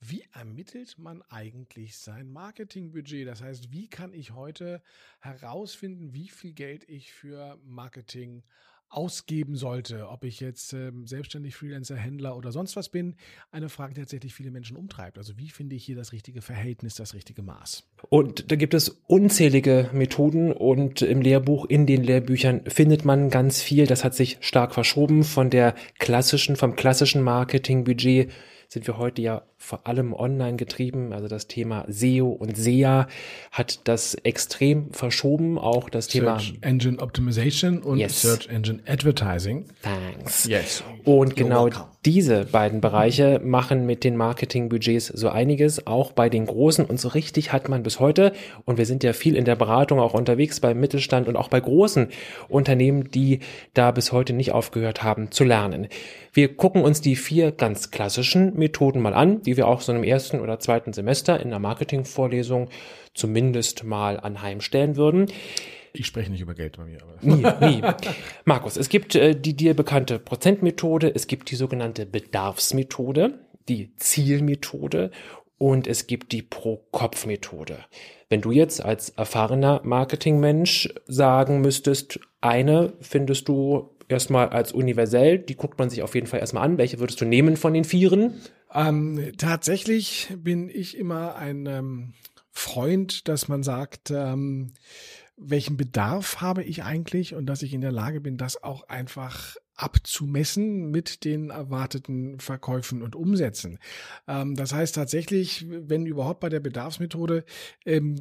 wie ermittelt man eigentlich sein Marketingbudget? Das heißt, wie kann ich heute herausfinden, wie viel Geld ich für Marketing ausgeben sollte, ob ich jetzt ähm, selbstständig Freelancer, Händler oder sonst was bin, eine Frage, die tatsächlich viele Menschen umtreibt. Also wie finde ich hier das richtige Verhältnis, das richtige Maß? Und da gibt es unzählige Methoden und im Lehrbuch, in den Lehrbüchern findet man ganz viel. Das hat sich stark verschoben von der klassischen, vom klassischen Marketingbudget sind wir heute ja vor allem online getrieben. Also das Thema SEO und SEA hat das extrem verschoben. Auch das Thema Search Engine Optimization und Yes. Search Engine Advertising. Thanks. Yes. Und You're genau welcome. Diese beiden Bereiche machen mit den Marketingbudgets so einiges, auch bei den großen. Und so richtig hat man bis heute, und wir sind ja viel in der Beratung auch unterwegs beim Mittelstand und auch bei großen Unternehmen, die da bis heute nicht aufgehört haben zu lernen. Wir gucken uns die vier ganz klassischen Methoden mal an, die wir auch so im ersten oder zweiten Semester in der Marketingvorlesung zumindest mal anheimstellen würden. Ich spreche nicht über Geld bei mir. Aber. Nie, nie. Markus, es gibt äh, die dir bekannte Prozentmethode, es gibt die sogenannte Bedarfsmethode, die Zielmethode und es gibt die Pro-Kopf-Methode. Wenn du jetzt als erfahrener Marketingmensch sagen müsstest, eine findest du erstmal als universell, die guckt man sich auf jeden Fall erstmal an. Welche würdest du nehmen von den Vieren? Ähm, tatsächlich bin ich immer ein ähm, Freund, dass man sagt, ähm, welchen Bedarf habe ich eigentlich und dass ich in der Lage bin, das auch einfach abzumessen mit den erwarteten Verkäufen und Umsätzen. Ähm, das heißt tatsächlich, wenn überhaupt bei der Bedarfsmethode, ähm,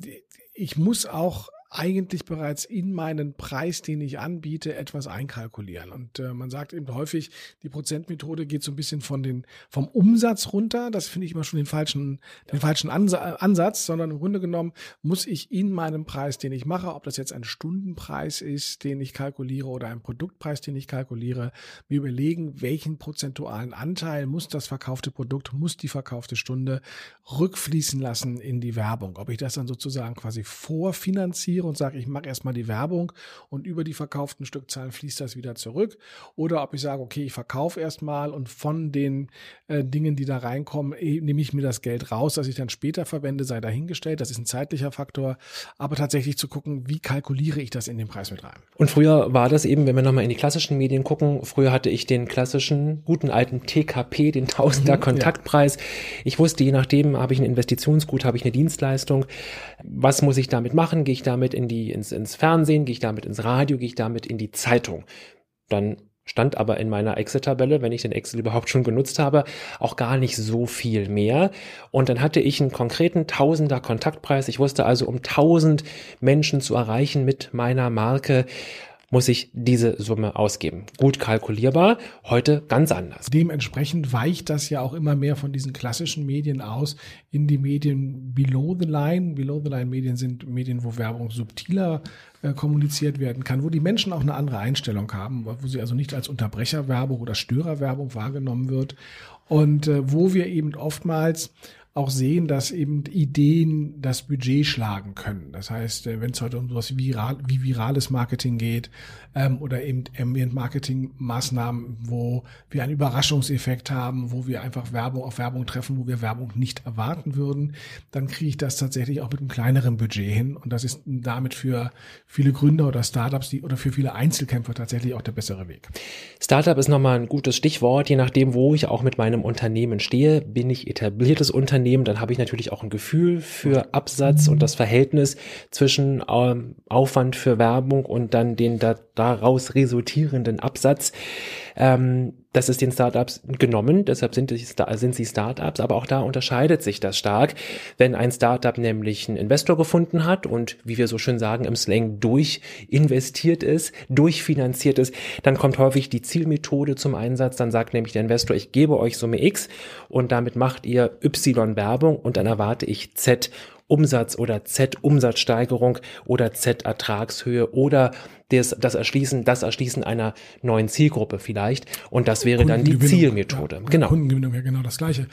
ich muss auch eigentlich bereits in meinen Preis, den ich anbiete, etwas einkalkulieren. Und äh, man sagt eben häufig, die Prozentmethode geht so ein bisschen von den, vom Umsatz runter. Das finde ich immer schon den falschen, den falschen Ansatz, sondern im Grunde genommen muss ich in meinem Preis, den ich mache, ob das jetzt ein Stundenpreis ist, den ich kalkuliere oder ein Produktpreis, den ich kalkuliere, mir überlegen, welchen prozentualen Anteil muss das verkaufte Produkt, muss die verkaufte Stunde rückfließen lassen in die Werbung. Ob ich das dann sozusagen quasi vorfinanziere investiere und sage, ich mache erstmal die Werbung und über die verkauften Stückzahlen fließt das wieder zurück. Oder ob ich sage, okay, ich verkaufe erstmal und von den äh, Dingen, die da reinkommen, eh, nehme ich mir das Geld raus, das ich dann später verwende, sei dahingestellt. Das ist ein zeitlicher Faktor. Aber tatsächlich zu gucken, wie kalkuliere ich das in den Preis mit rein. Und früher war das eben, wenn wir nochmal in die klassischen Medien gucken, früher hatte ich den klassischen, guten alten TKP, den Tausender mhm, Kontaktpreis. Ja. Ich wusste, je nachdem, habe ich ein Investitionsgut, habe ich eine Dienstleistung. Was muss ich damit machen? Gehe ich damit damit in die, ins, ins Fernsehen, gehe ich damit ins Radio, gehe ich damit in die Zeitung. Dann stand aber in meiner Excel-Tabelle, wenn ich den Excel überhaupt schon genutzt habe, auch gar nicht so viel mehr. Und dann hatte ich einen konkreten Tausender Kontaktpreis. Ich wusste also, um 1000 Menschen zu erreichen mit meiner Marke, muss ich diese Summe ausgeben. Gut kalkulierbar, heute ganz anders. Dementsprechend weicht das ja auch immer mehr von diesen klassischen Medien aus in die Medien below the line. Below the line Medien sind Medien, wo Werbung subtiler äh, kommuniziert werden kann, wo die Menschen auch eine andere Einstellung haben, wo sie also nicht als Unterbrecherwerbung oder Störerwerbung wahrgenommen wird und äh, wo wir eben oftmals auch sehen, dass eben Ideen das Budget schlagen können. Das heißt, äh, wenn es heute um sowas viral, wie virales Marketing geht ähm, oder eben Ambient-Marketing-Maßnahmen, wo wir einen Überraschungseffekt haben, wo wir einfach Werbung auf Werbung treffen, wo wir Werbung nicht erwarten würden, dann kriege ich das tatsächlich auch mit einem kleineren Budget hin. Und das ist damit für viele Gründer oder Startups die, oder für viele Einzelkämpfer tatsächlich auch der bessere Weg. Startup ist nochmal ein gutes Stichwort, je nachdem, wo ich auch mit meinem Unternehmen stehe. Bin ich etabliertes Unternehmen? Unternehmen, dann habe ich natürlich auch ein Gefühl für Absatz und das Verhältnis zwischen ähm, Aufwand für Werbung und dann den da, daraus resultierenden Absatz. Ähm, das ist den Startups genommen, deshalb sind, sind sie Startups, aber auch da unterscheidet sich das stark. Wenn ein Startup nämlich einen Investor gefunden hat und, wie wir so schön sagen, im Slang durchinvestiert ist, durchfinanziert ist, dann kommt häufig die Zielmethode zum Einsatz. Dann sagt nämlich der Investor, ich gebe euch Summe X und damit macht ihr Y Werbung und dann erwarte ich Z Umsatz oder Z-Umsatzsteigerung oder Z-Ertragshöhe oder das, das Erschließen, das Erschließen einer neuen Zielgruppe vielleicht. Und das wäre dann die Zielmethode. Ja, genau. Kundengewinnung ja genau das Gleiche.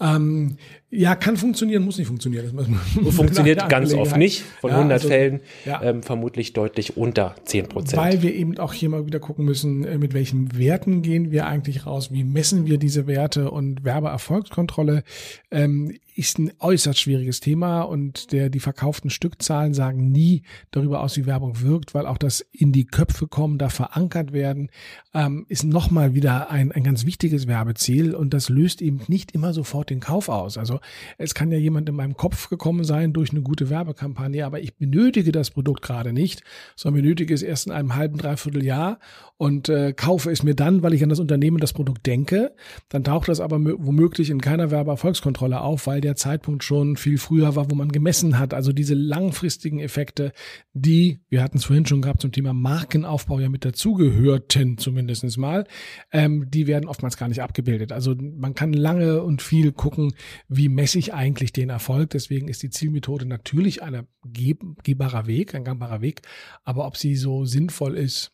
Ähm, ja, kann funktionieren, muss nicht funktionieren. Funktioniert ganz oft nicht. Von ja, 100 also, Fällen ja. ähm, vermutlich deutlich unter 10 Prozent. Weil wir eben auch hier mal wieder gucken müssen, äh, mit welchen Werten gehen wir eigentlich raus, wie messen wir diese Werte und Werbeerfolgskontrolle ähm, ist ein äußerst schwieriges Thema und der, die verkauften Stückzahlen sagen nie darüber aus, wie Werbung wirkt, weil auch das in die Köpfe kommen, da verankert werden, ähm, ist nochmal wieder ein, ein ganz wichtiges Werbeziel und das löst eben nicht immer sofort den Kauf aus. Also es kann ja jemand in meinem Kopf gekommen sein durch eine gute Werbekampagne, aber ich benötige das Produkt gerade nicht, sondern benötige es erst in einem halben, dreiviertel Jahr und äh, kaufe es mir dann, weil ich an das Unternehmen, das Produkt denke. Dann taucht das aber womöglich in keiner Werbeerfolgskontrolle auf, weil der Zeitpunkt schon viel früher war, wo man gemessen hat. Also diese langfristigen Effekte, die, wir hatten es vorhin schon gehabt zum Thema Thema Markenaufbau ja mit dazugehörten, zumindestens mal, ähm, die werden oftmals gar nicht abgebildet. Also man kann lange und viel gucken, wie messe ich eigentlich den Erfolg. Deswegen ist die Zielmethode natürlich ein gehbarer Weg, ein gangbarer Weg. Aber ob sie so sinnvoll ist,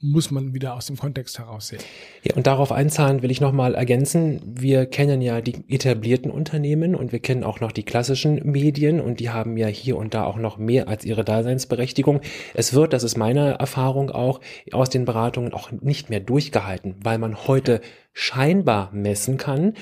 muss man wieder aus dem Kontext heraussehen. Ja, und darauf einzahlen will ich nochmal ergänzen. Wir kennen ja die etablierten Unternehmen und wir kennen auch noch die klassischen Medien und die haben ja hier und da auch noch mehr als ihre Daseinsberechtigung. Es wird, das ist meine Erfahrung auch, aus den Beratungen auch nicht mehr durchgehalten, weil man heute scheinbar messen kann,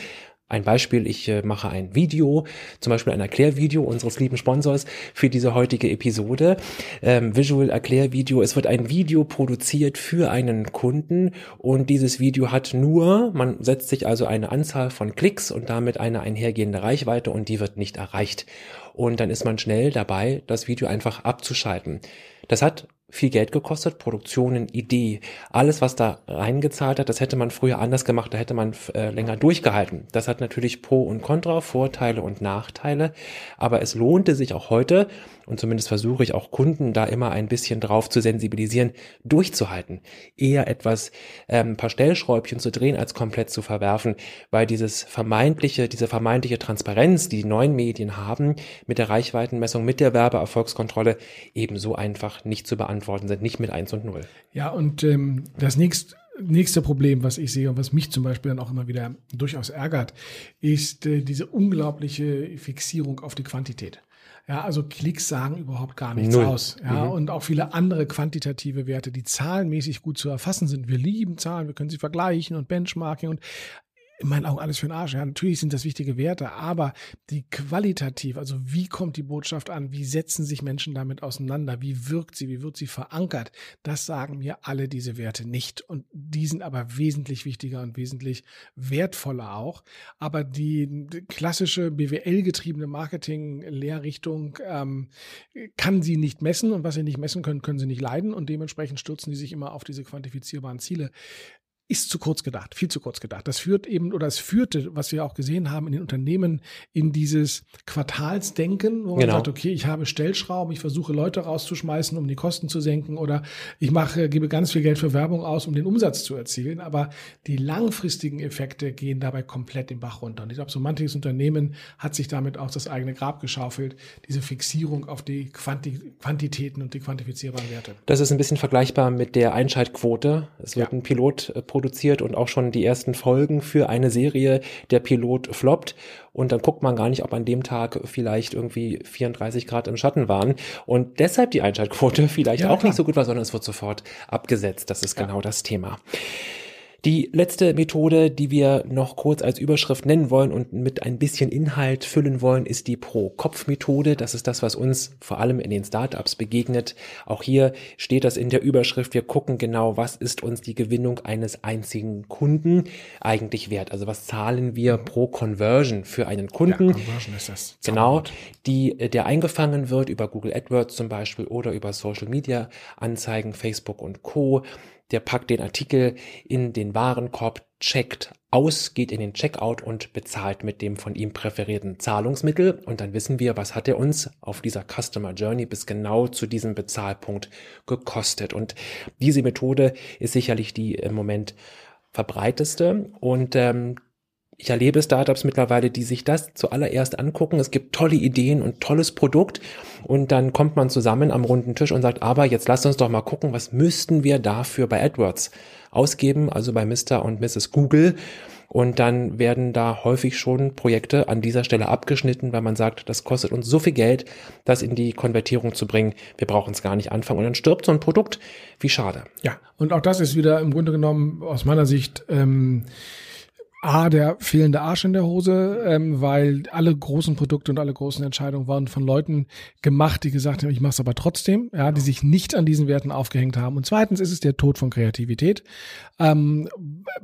ein Beispiel, ich äh, mache ein Video, zum Beispiel ein Erklärvideo unseres lieben Sponsors für diese heutige Episode. Ähm, Visual Erklärvideo. Es wird ein Video produziert für einen Kunden und dieses Video hat nur, man setzt sich also eine Anzahl von Klicks und damit eine einhergehende Reichweite und die wird nicht erreicht. Und dann ist man schnell dabei, das Video einfach abzuschalten. Das hat viel Geld gekostet, Produktionen, Idee, alles, was da reingezahlt hat, das hätte man früher anders gemacht, da hätte man äh, länger durchgehalten. Das hat natürlich Pro und Contra, Vorteile und Nachteile, aber es lohnte sich auch heute, und zumindest versuche ich auch Kunden da immer ein bisschen drauf zu sensibilisieren, durchzuhalten. Eher etwas, ähm, paar Stellschräubchen zu drehen, als komplett zu verwerfen, weil dieses vermeintliche, diese vermeintliche Transparenz, die die neuen Medien haben, mit der Reichweitenmessung, mit der Werbeerfolgskontrolle ebenso einfach nicht zu beantworten sind, nicht mit eins und null. Ja, und ähm, das nächste nächste Problem, was ich sehe und was mich zum Beispiel dann auch immer wieder durchaus ärgert, ist äh, diese unglaubliche Fixierung auf die Quantität. Ja, also Klicks sagen überhaupt gar nichts Null. aus. Ja, mhm. und auch viele andere quantitative Werte, die zahlenmäßig gut zu erfassen sind. Wir lieben Zahlen, wir können sie vergleichen und Benchmarking und in meinen Augen alles für den Arsch. Ja, natürlich sind das wichtige Werte, aber die qualitativ, also wie kommt die Botschaft an, wie setzen sich Menschen damit auseinander, wie wirkt sie, wie wird sie verankert, das sagen mir alle diese Werte nicht. Und die sind aber wesentlich wichtiger und wesentlich wertvoller auch. Aber die klassische BWL-getriebene Marketing-Lehrrichtung ähm, kann sie nicht messen. Und was sie nicht messen können, können sie nicht leiden. Und dementsprechend stürzen die sich immer auf diese quantifizierbaren Ziele ist zu kurz gedacht, viel zu kurz gedacht. Das führt eben, oder es führte, was wir auch gesehen haben in den Unternehmen, in dieses Quartalsdenken, wo man genau. sagt, okay, ich habe Stellschrauben, ich versuche Leute rauszuschmeißen, um die Kosten zu senken, oder ich mache, gebe ganz viel Geld für Werbung aus, um den Umsatz zu erzielen. Aber die langfristigen Effekte gehen dabei komplett den Bach runter. Und ich glaube, so manches Unternehmen hat sich damit auch das eigene Grab geschaufelt, diese Fixierung auf die Quanti Quantitäten und die quantifizierbaren Werte. Das ist ein bisschen vergleichbar mit der Einschaltquote. Es wird ja. ein Pilot äh, produziert und auch schon die ersten Folgen für eine Serie. Der Pilot floppt und dann guckt man gar nicht, ob an dem Tag vielleicht irgendwie 34 Grad im Schatten waren und deshalb die Einschaltquote vielleicht ja, auch klar. nicht so gut war, sondern es wird sofort abgesetzt. Das ist ja. genau das Thema. Die letzte Methode, die wir noch kurz als Überschrift nennen wollen und mit ein bisschen Inhalt füllen wollen, ist die Pro-Kopf-Methode. Das ist das, was uns vor allem in den Startups begegnet. Auch hier steht das in der Überschrift. Wir gucken genau, was ist uns die Gewinnung eines einzigen Kunden eigentlich wert? Also was zahlen wir pro Conversion für einen Kunden? Ja, Conversion ist das. Genau, die, der eingefangen wird über Google AdWords zum Beispiel oder über Social Media Anzeigen, Facebook und Co der packt den Artikel in den Warenkorb, checkt aus, geht in den Checkout und bezahlt mit dem von ihm präferierten Zahlungsmittel. Und dann wissen wir, was hat er uns auf dieser Customer Journey bis genau zu diesem Bezahlpunkt gekostet. Und diese Methode ist sicherlich die im Moment verbreiteste und ähm, ich erlebe Startups mittlerweile, die sich das zuallererst angucken. Es gibt tolle Ideen und tolles Produkt. Und dann kommt man zusammen am runden Tisch und sagt, aber jetzt lasst uns doch mal gucken, was müssten wir dafür bei AdWords ausgeben, also bei Mr. und Mrs. Google. Und dann werden da häufig schon Projekte an dieser Stelle abgeschnitten, weil man sagt, das kostet uns so viel Geld, das in die Konvertierung zu bringen. Wir brauchen es gar nicht anfangen. Und dann stirbt so ein Produkt. Wie schade. Ja, und auch das ist wieder im Grunde genommen aus meiner Sicht ähm, A, der fehlende Arsch in der Hose, ähm, weil alle großen Produkte und alle großen Entscheidungen waren von Leuten gemacht, die gesagt haben, ich mache es aber trotzdem, ja, die sich nicht an diesen Werten aufgehängt haben. Und zweitens ist es der Tod von Kreativität. Ähm,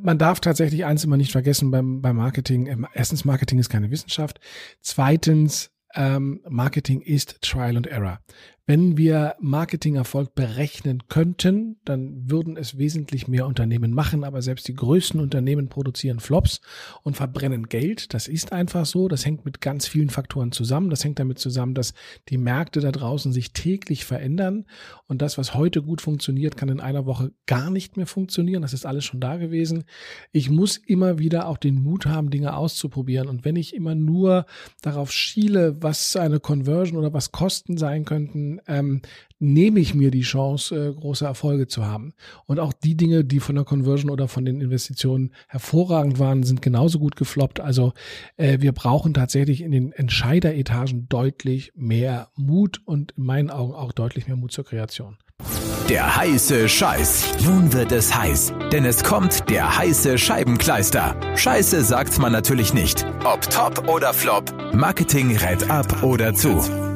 man darf tatsächlich eins immer nicht vergessen beim, beim Marketing. Ähm, erstens, Marketing ist keine Wissenschaft. Zweitens, ähm, Marketing ist Trial and Error. Wenn wir Marketingerfolg berechnen könnten, dann würden es wesentlich mehr Unternehmen machen, aber selbst die größten Unternehmen produzieren Flops und verbrennen Geld. Das ist einfach so. Das hängt mit ganz vielen Faktoren zusammen. Das hängt damit zusammen, dass die Märkte da draußen sich täglich verändern und das, was heute gut funktioniert, kann in einer Woche gar nicht mehr funktionieren. Das ist alles schon da gewesen. Ich muss immer wieder auch den Mut haben, Dinge auszuprobieren. Und wenn ich immer nur darauf schiele, was eine Conversion oder was Kosten sein könnten, ähm, nehme ich mir die Chance, äh, große Erfolge zu haben. Und auch die Dinge, die von der Conversion oder von den Investitionen hervorragend waren, sind genauso gut gefloppt. Also äh, wir brauchen tatsächlich in den Entscheideretagen deutlich mehr Mut und in meinen Augen auch deutlich mehr Mut zur Kreation. Der heiße Scheiß. Nun wird es heiß, denn es kommt der heiße Scheibenkleister. Scheiße sagt man natürlich nicht. Ob top oder flop, Marketing rät ab oder zu.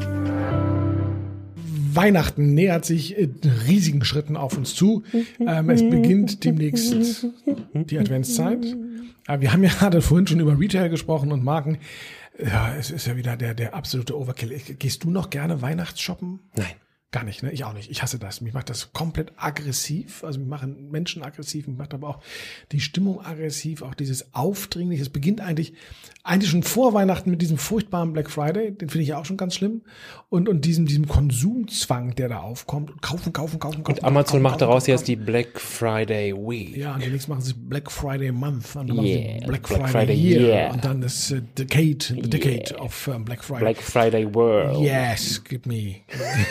Weihnachten nähert sich in riesigen Schritten auf uns zu. Ähm, es beginnt demnächst die Adventszeit. Aber wir haben ja gerade vorhin schon über Retail gesprochen und Marken. Ja, es ist ja wieder der, der absolute Overkill. Gehst du noch gerne Weihnachtsshoppen? Nein. Gar nicht, ne? Ich auch nicht. Ich hasse das. Mich macht das komplett aggressiv. Also mich machen Menschen aggressiv, mich macht aber auch die Stimmung aggressiv, auch dieses Aufdringliche. Es beginnt eigentlich, eigentlich schon vor Weihnachten mit diesem furchtbaren Black Friday, den finde ich ja auch schon ganz schlimm. Und, und diesem, diesem Konsumzwang, der da aufkommt. Und kaufen, kaufen, kaufen, kaufen. Und Amazon kaufen, macht kaufen, daraus kaufen, jetzt die Black Friday Week. Ja, und demnächst machen sie Black Friday Month. Und dann yeah. machen sie Black, Black Friday, Friday Year. Year. Und dann das uh, Decade, the Yeah. Decade of um, Black Friday. Black Friday World. Yes, give me.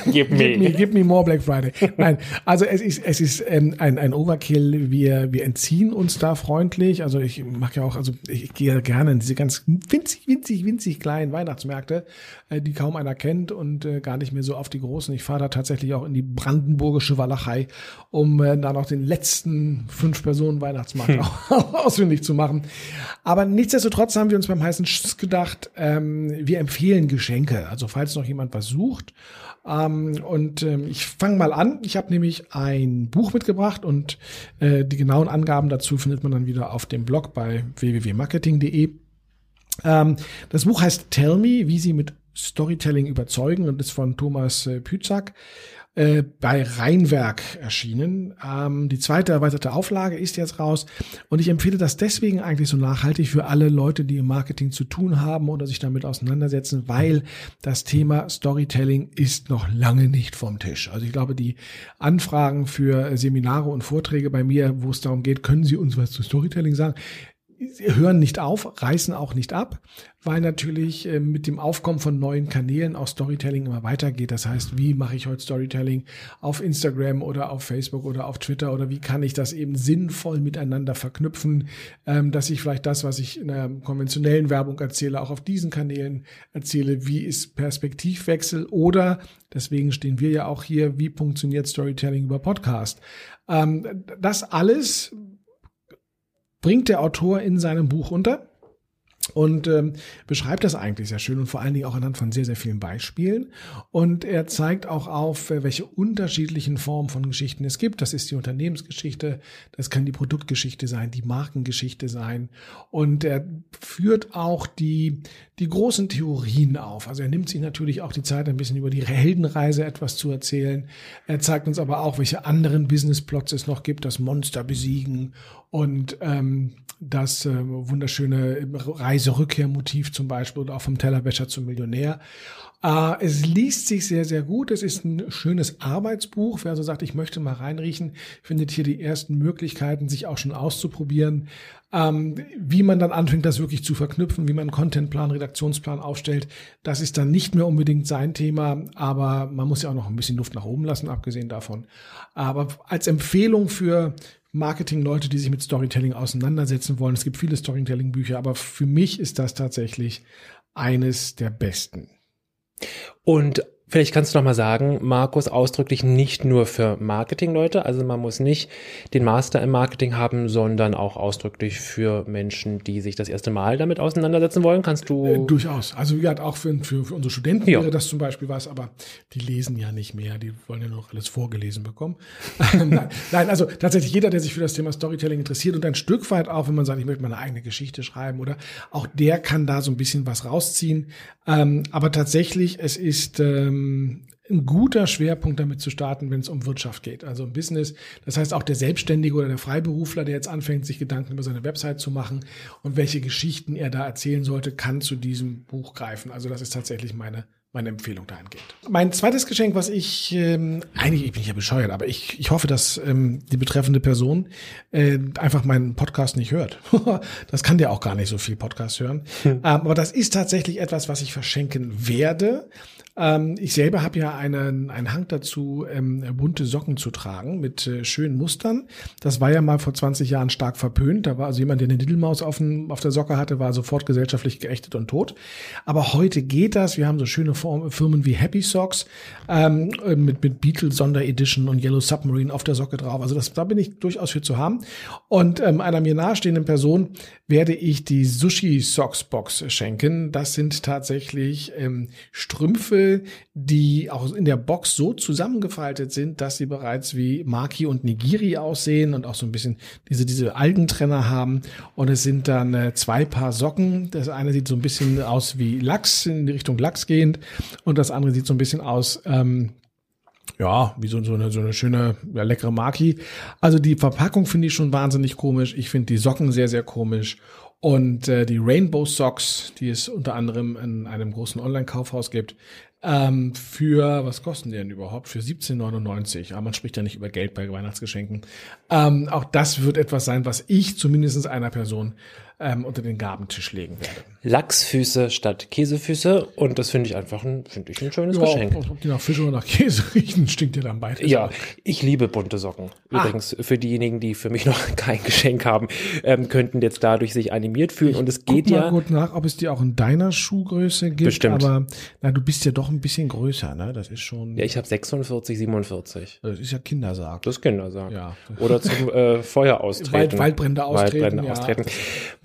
Gib Give me, mir. give me more Black Friday. Nein, also es ist, es ist ähm, ein, ein Overkill. Wir, wir entziehen uns da freundlich. Also ich mache ja auch, also ich gehe gerne in diese ganz winzig, winzig, winzig kleinen Weihnachtsmärkte, äh, die kaum einer kennt und äh, gar nicht mehr so auf die großen. Ich fahre da tatsächlich auch in die brandenburgische Walachei, um äh, da noch den letzten fünf Personen Weihnachtsmarkt auch ausfindig zu machen. Aber nichtsdestotrotz haben wir uns beim heißen Schiss gedacht, ähm, wir empfehlen Geschenke. Also falls noch jemand was sucht, ähm, und ähm, ich fange mal an. Ich habe nämlich ein Buch mitgebracht und äh, die genauen Angaben dazu findet man dann wieder auf dem Blog bei www.marketing.de. Ähm, das Buch heißt Tell Me, wie Sie mit Storytelling überzeugen und ist von Thomas äh, Pützak äh, bei Rheinwerk erschienen. Ähm, die zweite erweiterte Auflage ist jetzt raus und ich empfehle das deswegen eigentlich so nachhaltig für alle Leute, die im Marketing zu tun haben oder sich damit auseinandersetzen, weil das Thema Storytelling ist noch lange nicht vom Tisch. Also ich glaube, die Anfragen für Seminare und Vorträge bei mir, wo es darum geht, können Sie uns was zu Storytelling sagen, hören nicht auf, reißen auch nicht ab, weil natürlich äh, mit dem Aufkommen von neuen Kanälen auch Storytelling immer weitergeht. Das heißt, wie mache ich heute Storytelling auf Instagram oder auf Facebook oder auf Twitter oder wie kann ich das eben sinnvoll miteinander verknüpfen, ähm, dass ich vielleicht das, was ich in der konventionellen Werbung erzähle, auch auf diesen Kanälen erzähle. Wie ist Perspektivwechsel oder deswegen stehen wir ja auch hier, wie funktioniert Storytelling über Podcast? Ähm, das alles bringt der Autor in seinem Buch unter und ähm, beschreibt das eigentlich sehr schön und vor allen Dingen auch anhand von sehr, sehr vielen Beispielen. Und er zeigt auch auf, äh, welche unterschiedlichen Formen von Geschichten es gibt. Das ist die Unternehmensgeschichte, das kann die Produktgeschichte sein, die Markengeschichte sein. Und er führt auch die, die großen Theorien auf. Also er nimmt sich natürlich auch die Zeit, ein bisschen über die Heldenreise etwas zu erzählen. Er zeigt uns aber auch, welche anderen Businessplots es noch gibt, das Monster besiegen und ähm, das äh, wunderschöne Reiserückkehrmotiv zum Beispiel oder auch vom Tellerwäscher zum Millionär. Äh, es liest sich sehr, sehr gut. Es ist ein schönes Arbeitsbuch. Wer also sagt, ich möchte mal reinriechen, findet hier die ersten Möglichkeiten, sich auch schon auszuprobieren, ähm, wie man dann anfängt, das wirklich zu verknüpfen, wie man Contentplan, Redaktionsplan aufstellt. Das ist dann nicht mehr unbedingt sein Thema, aber man muss ja auch noch ein bisschen Luft nach oben lassen, abgesehen davon. Aber als Empfehlung für Marketing-Leute, die sich mit Storytelling auseinandersetzen wollen. Es gibt viele Storytelling-Bücher, aber für mich ist das tatsächlich eines der besten. Und Vielleicht kannst du noch mal sagen, Markus, ausdrücklich nicht nur für Marketingleute, also man muss nicht den Master im Marketing haben, sondern auch ausdrücklich für Menschen, die sich das erste Mal damit auseinandersetzen wollen. Kannst du? Äh, durchaus. Also ja, auch für, für, für unsere Studenten Ja. wäre das zum Beispiel was, aber die lesen ja nicht mehr, die wollen ja noch alles vorgelesen bekommen. nein, nein, also tatsächlich jeder, der sich für das Thema Storytelling interessiert und ein Stück weit auch, wenn man sagt, ich möchte meine eigene Geschichte schreiben oder auch der kann da so ein bisschen was rausziehen. Ähm, aber tatsächlich, es ist ähm, ein guter Schwerpunkt damit zu starten, wenn es um Wirtschaft geht. Also um Business. Das heißt auch der Selbstständige oder der Freiberufler, der jetzt anfängt, sich Gedanken über seine Website zu machen und welche Geschichten er da erzählen sollte, kann zu diesem Buch greifen. Also das ist tatsächlich meine meine Empfehlung dahingehend. Mein zweites Geschenk, was ich, ähm, eigentlich ich bin ich ja bescheuert, aber ich, ich hoffe, dass ähm, die betreffende Person äh, einfach meinen Podcast nicht hört. das kann der auch gar nicht so viel Podcast hören. Hm. Ähm, aber das ist tatsächlich etwas, was ich verschenken werde. Ähm, ich selber habe ja einen, einen Hang dazu, ähm, bunte Socken zu tragen mit äh, schönen Mustern. Das war ja mal vor 20 Jahren stark verpönt. Da war also jemand, der eine Diddlemaus auf, dem, auf der Socke hatte, war sofort gesellschaftlich geächtet und tot. Aber heute geht das. Wir haben so schöne Firmen wie Happy Socks ähm, mit, mit Beetle Sonderedition und Yellow Submarine auf der Socke drauf. Also das, da bin ich durchaus für zu haben. Und ähm, einer mir nahestehenden Person werde ich die Sushi Socks Box schenken. Das sind tatsächlich ähm, Strümpfe, die auch in der Box so zusammengefaltet sind, dass sie bereits wie Maki und Nigiri aussehen und auch so ein bisschen diese, diese Algentrenner haben. Und es sind dann äh, zwei Paar Socken. Das eine sieht so ein bisschen aus wie Lachs, in die Richtung Lachs gehend. Und das andere sieht so ein bisschen aus, ähm, ja, wie so, so, eine, so eine schöne, ja, leckere Maki. Also die Verpackung finde ich schon wahnsinnig komisch. Ich finde die Socken sehr, sehr komisch. Und äh, die Rainbow Socks, die es unter anderem in einem großen Online-Kaufhaus gibt, ähm, für, was kosten die denn überhaupt? Für 17,99. Aber man spricht ja nicht über Geld bei Weihnachtsgeschenken. Ähm, auch das wird etwas sein, was ich zumindest einer Person ähm, unter den Gabentisch legen werde. Lachsfüße statt Käsefüße und das finde ich einfach ein, finde ich ein schönes ja, Geschenk. Ob die nach Fisch oder nach Käse riechen, stinkt ja dann beides. Ja, ich liebe bunte Socken. Ah. Übrigens, ah. für diejenigen, die für mich noch kein Geschenk haben, ähm, könnten jetzt dadurch sich animiert fühlen ich und es geht guck ja. Mal gut nach, ob es dir auch in deiner Schuhgröße gibt. Bestimmt. Aber na, du bist ja doch ein bisschen größer, ne? Das ist schon. Ja, ich habe 46, 47. Das ist ja Kindersarg. Das ist Kindersarg. Ja. Oder zum äh, Feuer austreten. Wald, Waldbrände austreten. Waldbrände ja. austreten.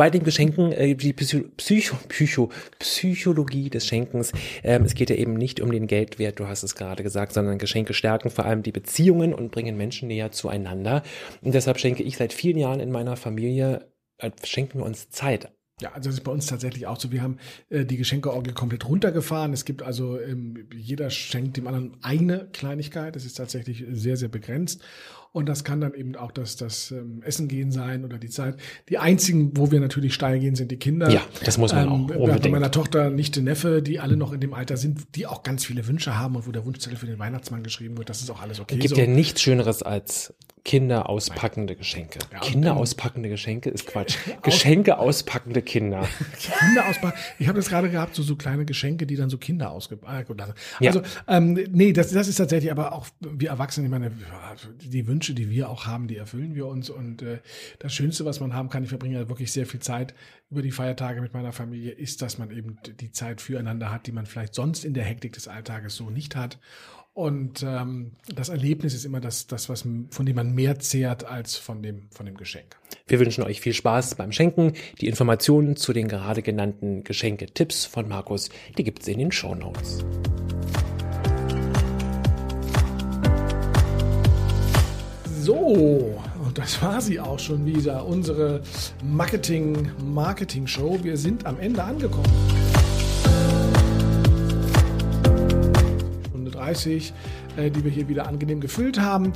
Bei den Geschenken, äh, die Psycho, Psycho, Psycho, Psychologie des Schenkens. Ähm, es geht ja eben nicht um den Geldwert, du hast es gerade gesagt, sondern Geschenke stärken vor allem die Beziehungen und bringen Menschen näher zueinander. Und deshalb schenke ich seit vielen Jahren in meiner Familie, äh, schenken wir uns Zeit. Ja, also das ist bei uns tatsächlich auch so. Wir haben äh, die Geschenkeorgel komplett runtergefahren. Es gibt also, ähm, jeder schenkt dem anderen eine Kleinigkeit. Das ist tatsächlich sehr, sehr begrenzt. Und das kann dann eben auch das, das ähm, Essen gehen sein oder die Zeit. Die einzigen, wo wir natürlich steil gehen, sind die Kinder. Ja, das muss man ähm, auch. Unbedingt. Bei meiner Tochter, Nichte, Neffe, die alle noch in dem Alter sind, die auch ganz viele Wünsche haben und wo der Wunschzettel für den Weihnachtsmann geschrieben wird. Das ist auch alles okay. Es gibt so. ja nichts Schöneres als Kinder auspackende Geschenke. Ja, Kinder auspackende Geschenke ist Quatsch. Geschenke auspackende Kinder. Kinder auspacken. Ich habe das gerade gehabt, so, so kleine Geschenke, die dann so Kinder ausgepackt haben. Also, ja. ähm, nee, das, das ist tatsächlich aber auch, wir Erwachsene, ich meine, die Wünsche Wünsche, die wir auch haben, die erfüllen wir uns. Und äh, das Schönste, was man haben kann, ich verbringe ja wirklich sehr viel Zeit über die Feiertage mit meiner Familie, ist, dass man eben die Zeit füreinander hat, die man vielleicht sonst in der Hektik des Alltages so nicht hat. Und ähm, das Erlebnis ist immer das, das was, von dem man mehr zehrt als von dem, von dem Geschenk. Wir wünschen euch viel Spaß beim Schenken. Die Informationen zu den gerade genannten Geschenke-Tipps von Markus, die gibt es in den Show Notes. So, und das war sie auch schon wieder, unsere Marketing-Marketing-Show. Wir sind am Ende angekommen. Stunde 30 äh, die wir hier wieder angenehm gefüllt haben.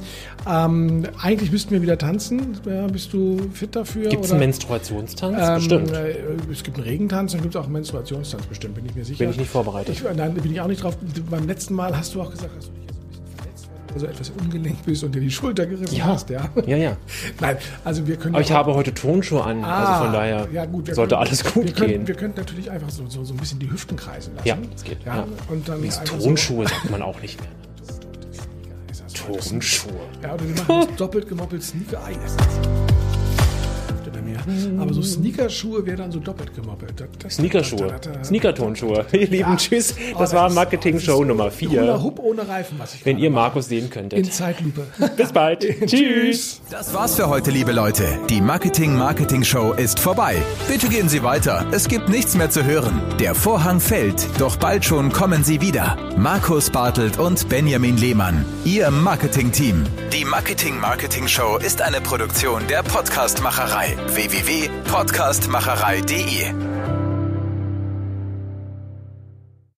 Ähm, eigentlich müssten wir wieder tanzen. Ja, bist du fit dafür? Gibt es einen Menstruationstanz? Ähm, bestimmt. Äh, es gibt einen Regentanz, dann gibt es auch einen Menstruationstanz, bestimmt, bin ich mir sicher. Bin ich nicht vorbereitet. Ich, nein, bin ich auch nicht drauf. Beim letzten Mal hast du auch gesagt, hast du dich also etwas ungelenkt bist und dir die Schulter gerissen ja. hast, ja. Ja, ja. Nein, also wir können. Aber ich habe heute Tonschuhe an, ah, also von daher ja, gut, sollte können, alles gut wir gehen. Können, wir könnten natürlich einfach so, so, so ein bisschen die Hüften kreisen lassen. Ja, das geht. Ja, ja. Und dann Tonschuhe so. sagt man auch nicht mehr. Tonschuhe. Ja, oder wir machen doppelt gemoppelt Sneaker. Ei, aber so Sneakerschuhe wäre dann so doppelt gemoppelt. Sneakerschuhe. Sneakertonschuhe. Ihr Lieben, ja. tschüss. Das war Marketing-Show Nummer 4. Hub ohne Reifen, was ich Wenn ihr Markus sehen könntet. In Zeitlupe. Bis bald. Tschüss. Das war's für heute, liebe Leute. Die Marketing-Marketing-Show ist vorbei. Bitte gehen Sie weiter. Es gibt nichts mehr zu hören. Der Vorhang fällt, doch bald schon kommen Sie wieder. Markus Bartelt und Benjamin Lehmann. Ihr Marketing-Team. Die Marketing-Marketing-Show ist eine Produktion der Podcastmacherei. Www www.podcastmacherei.de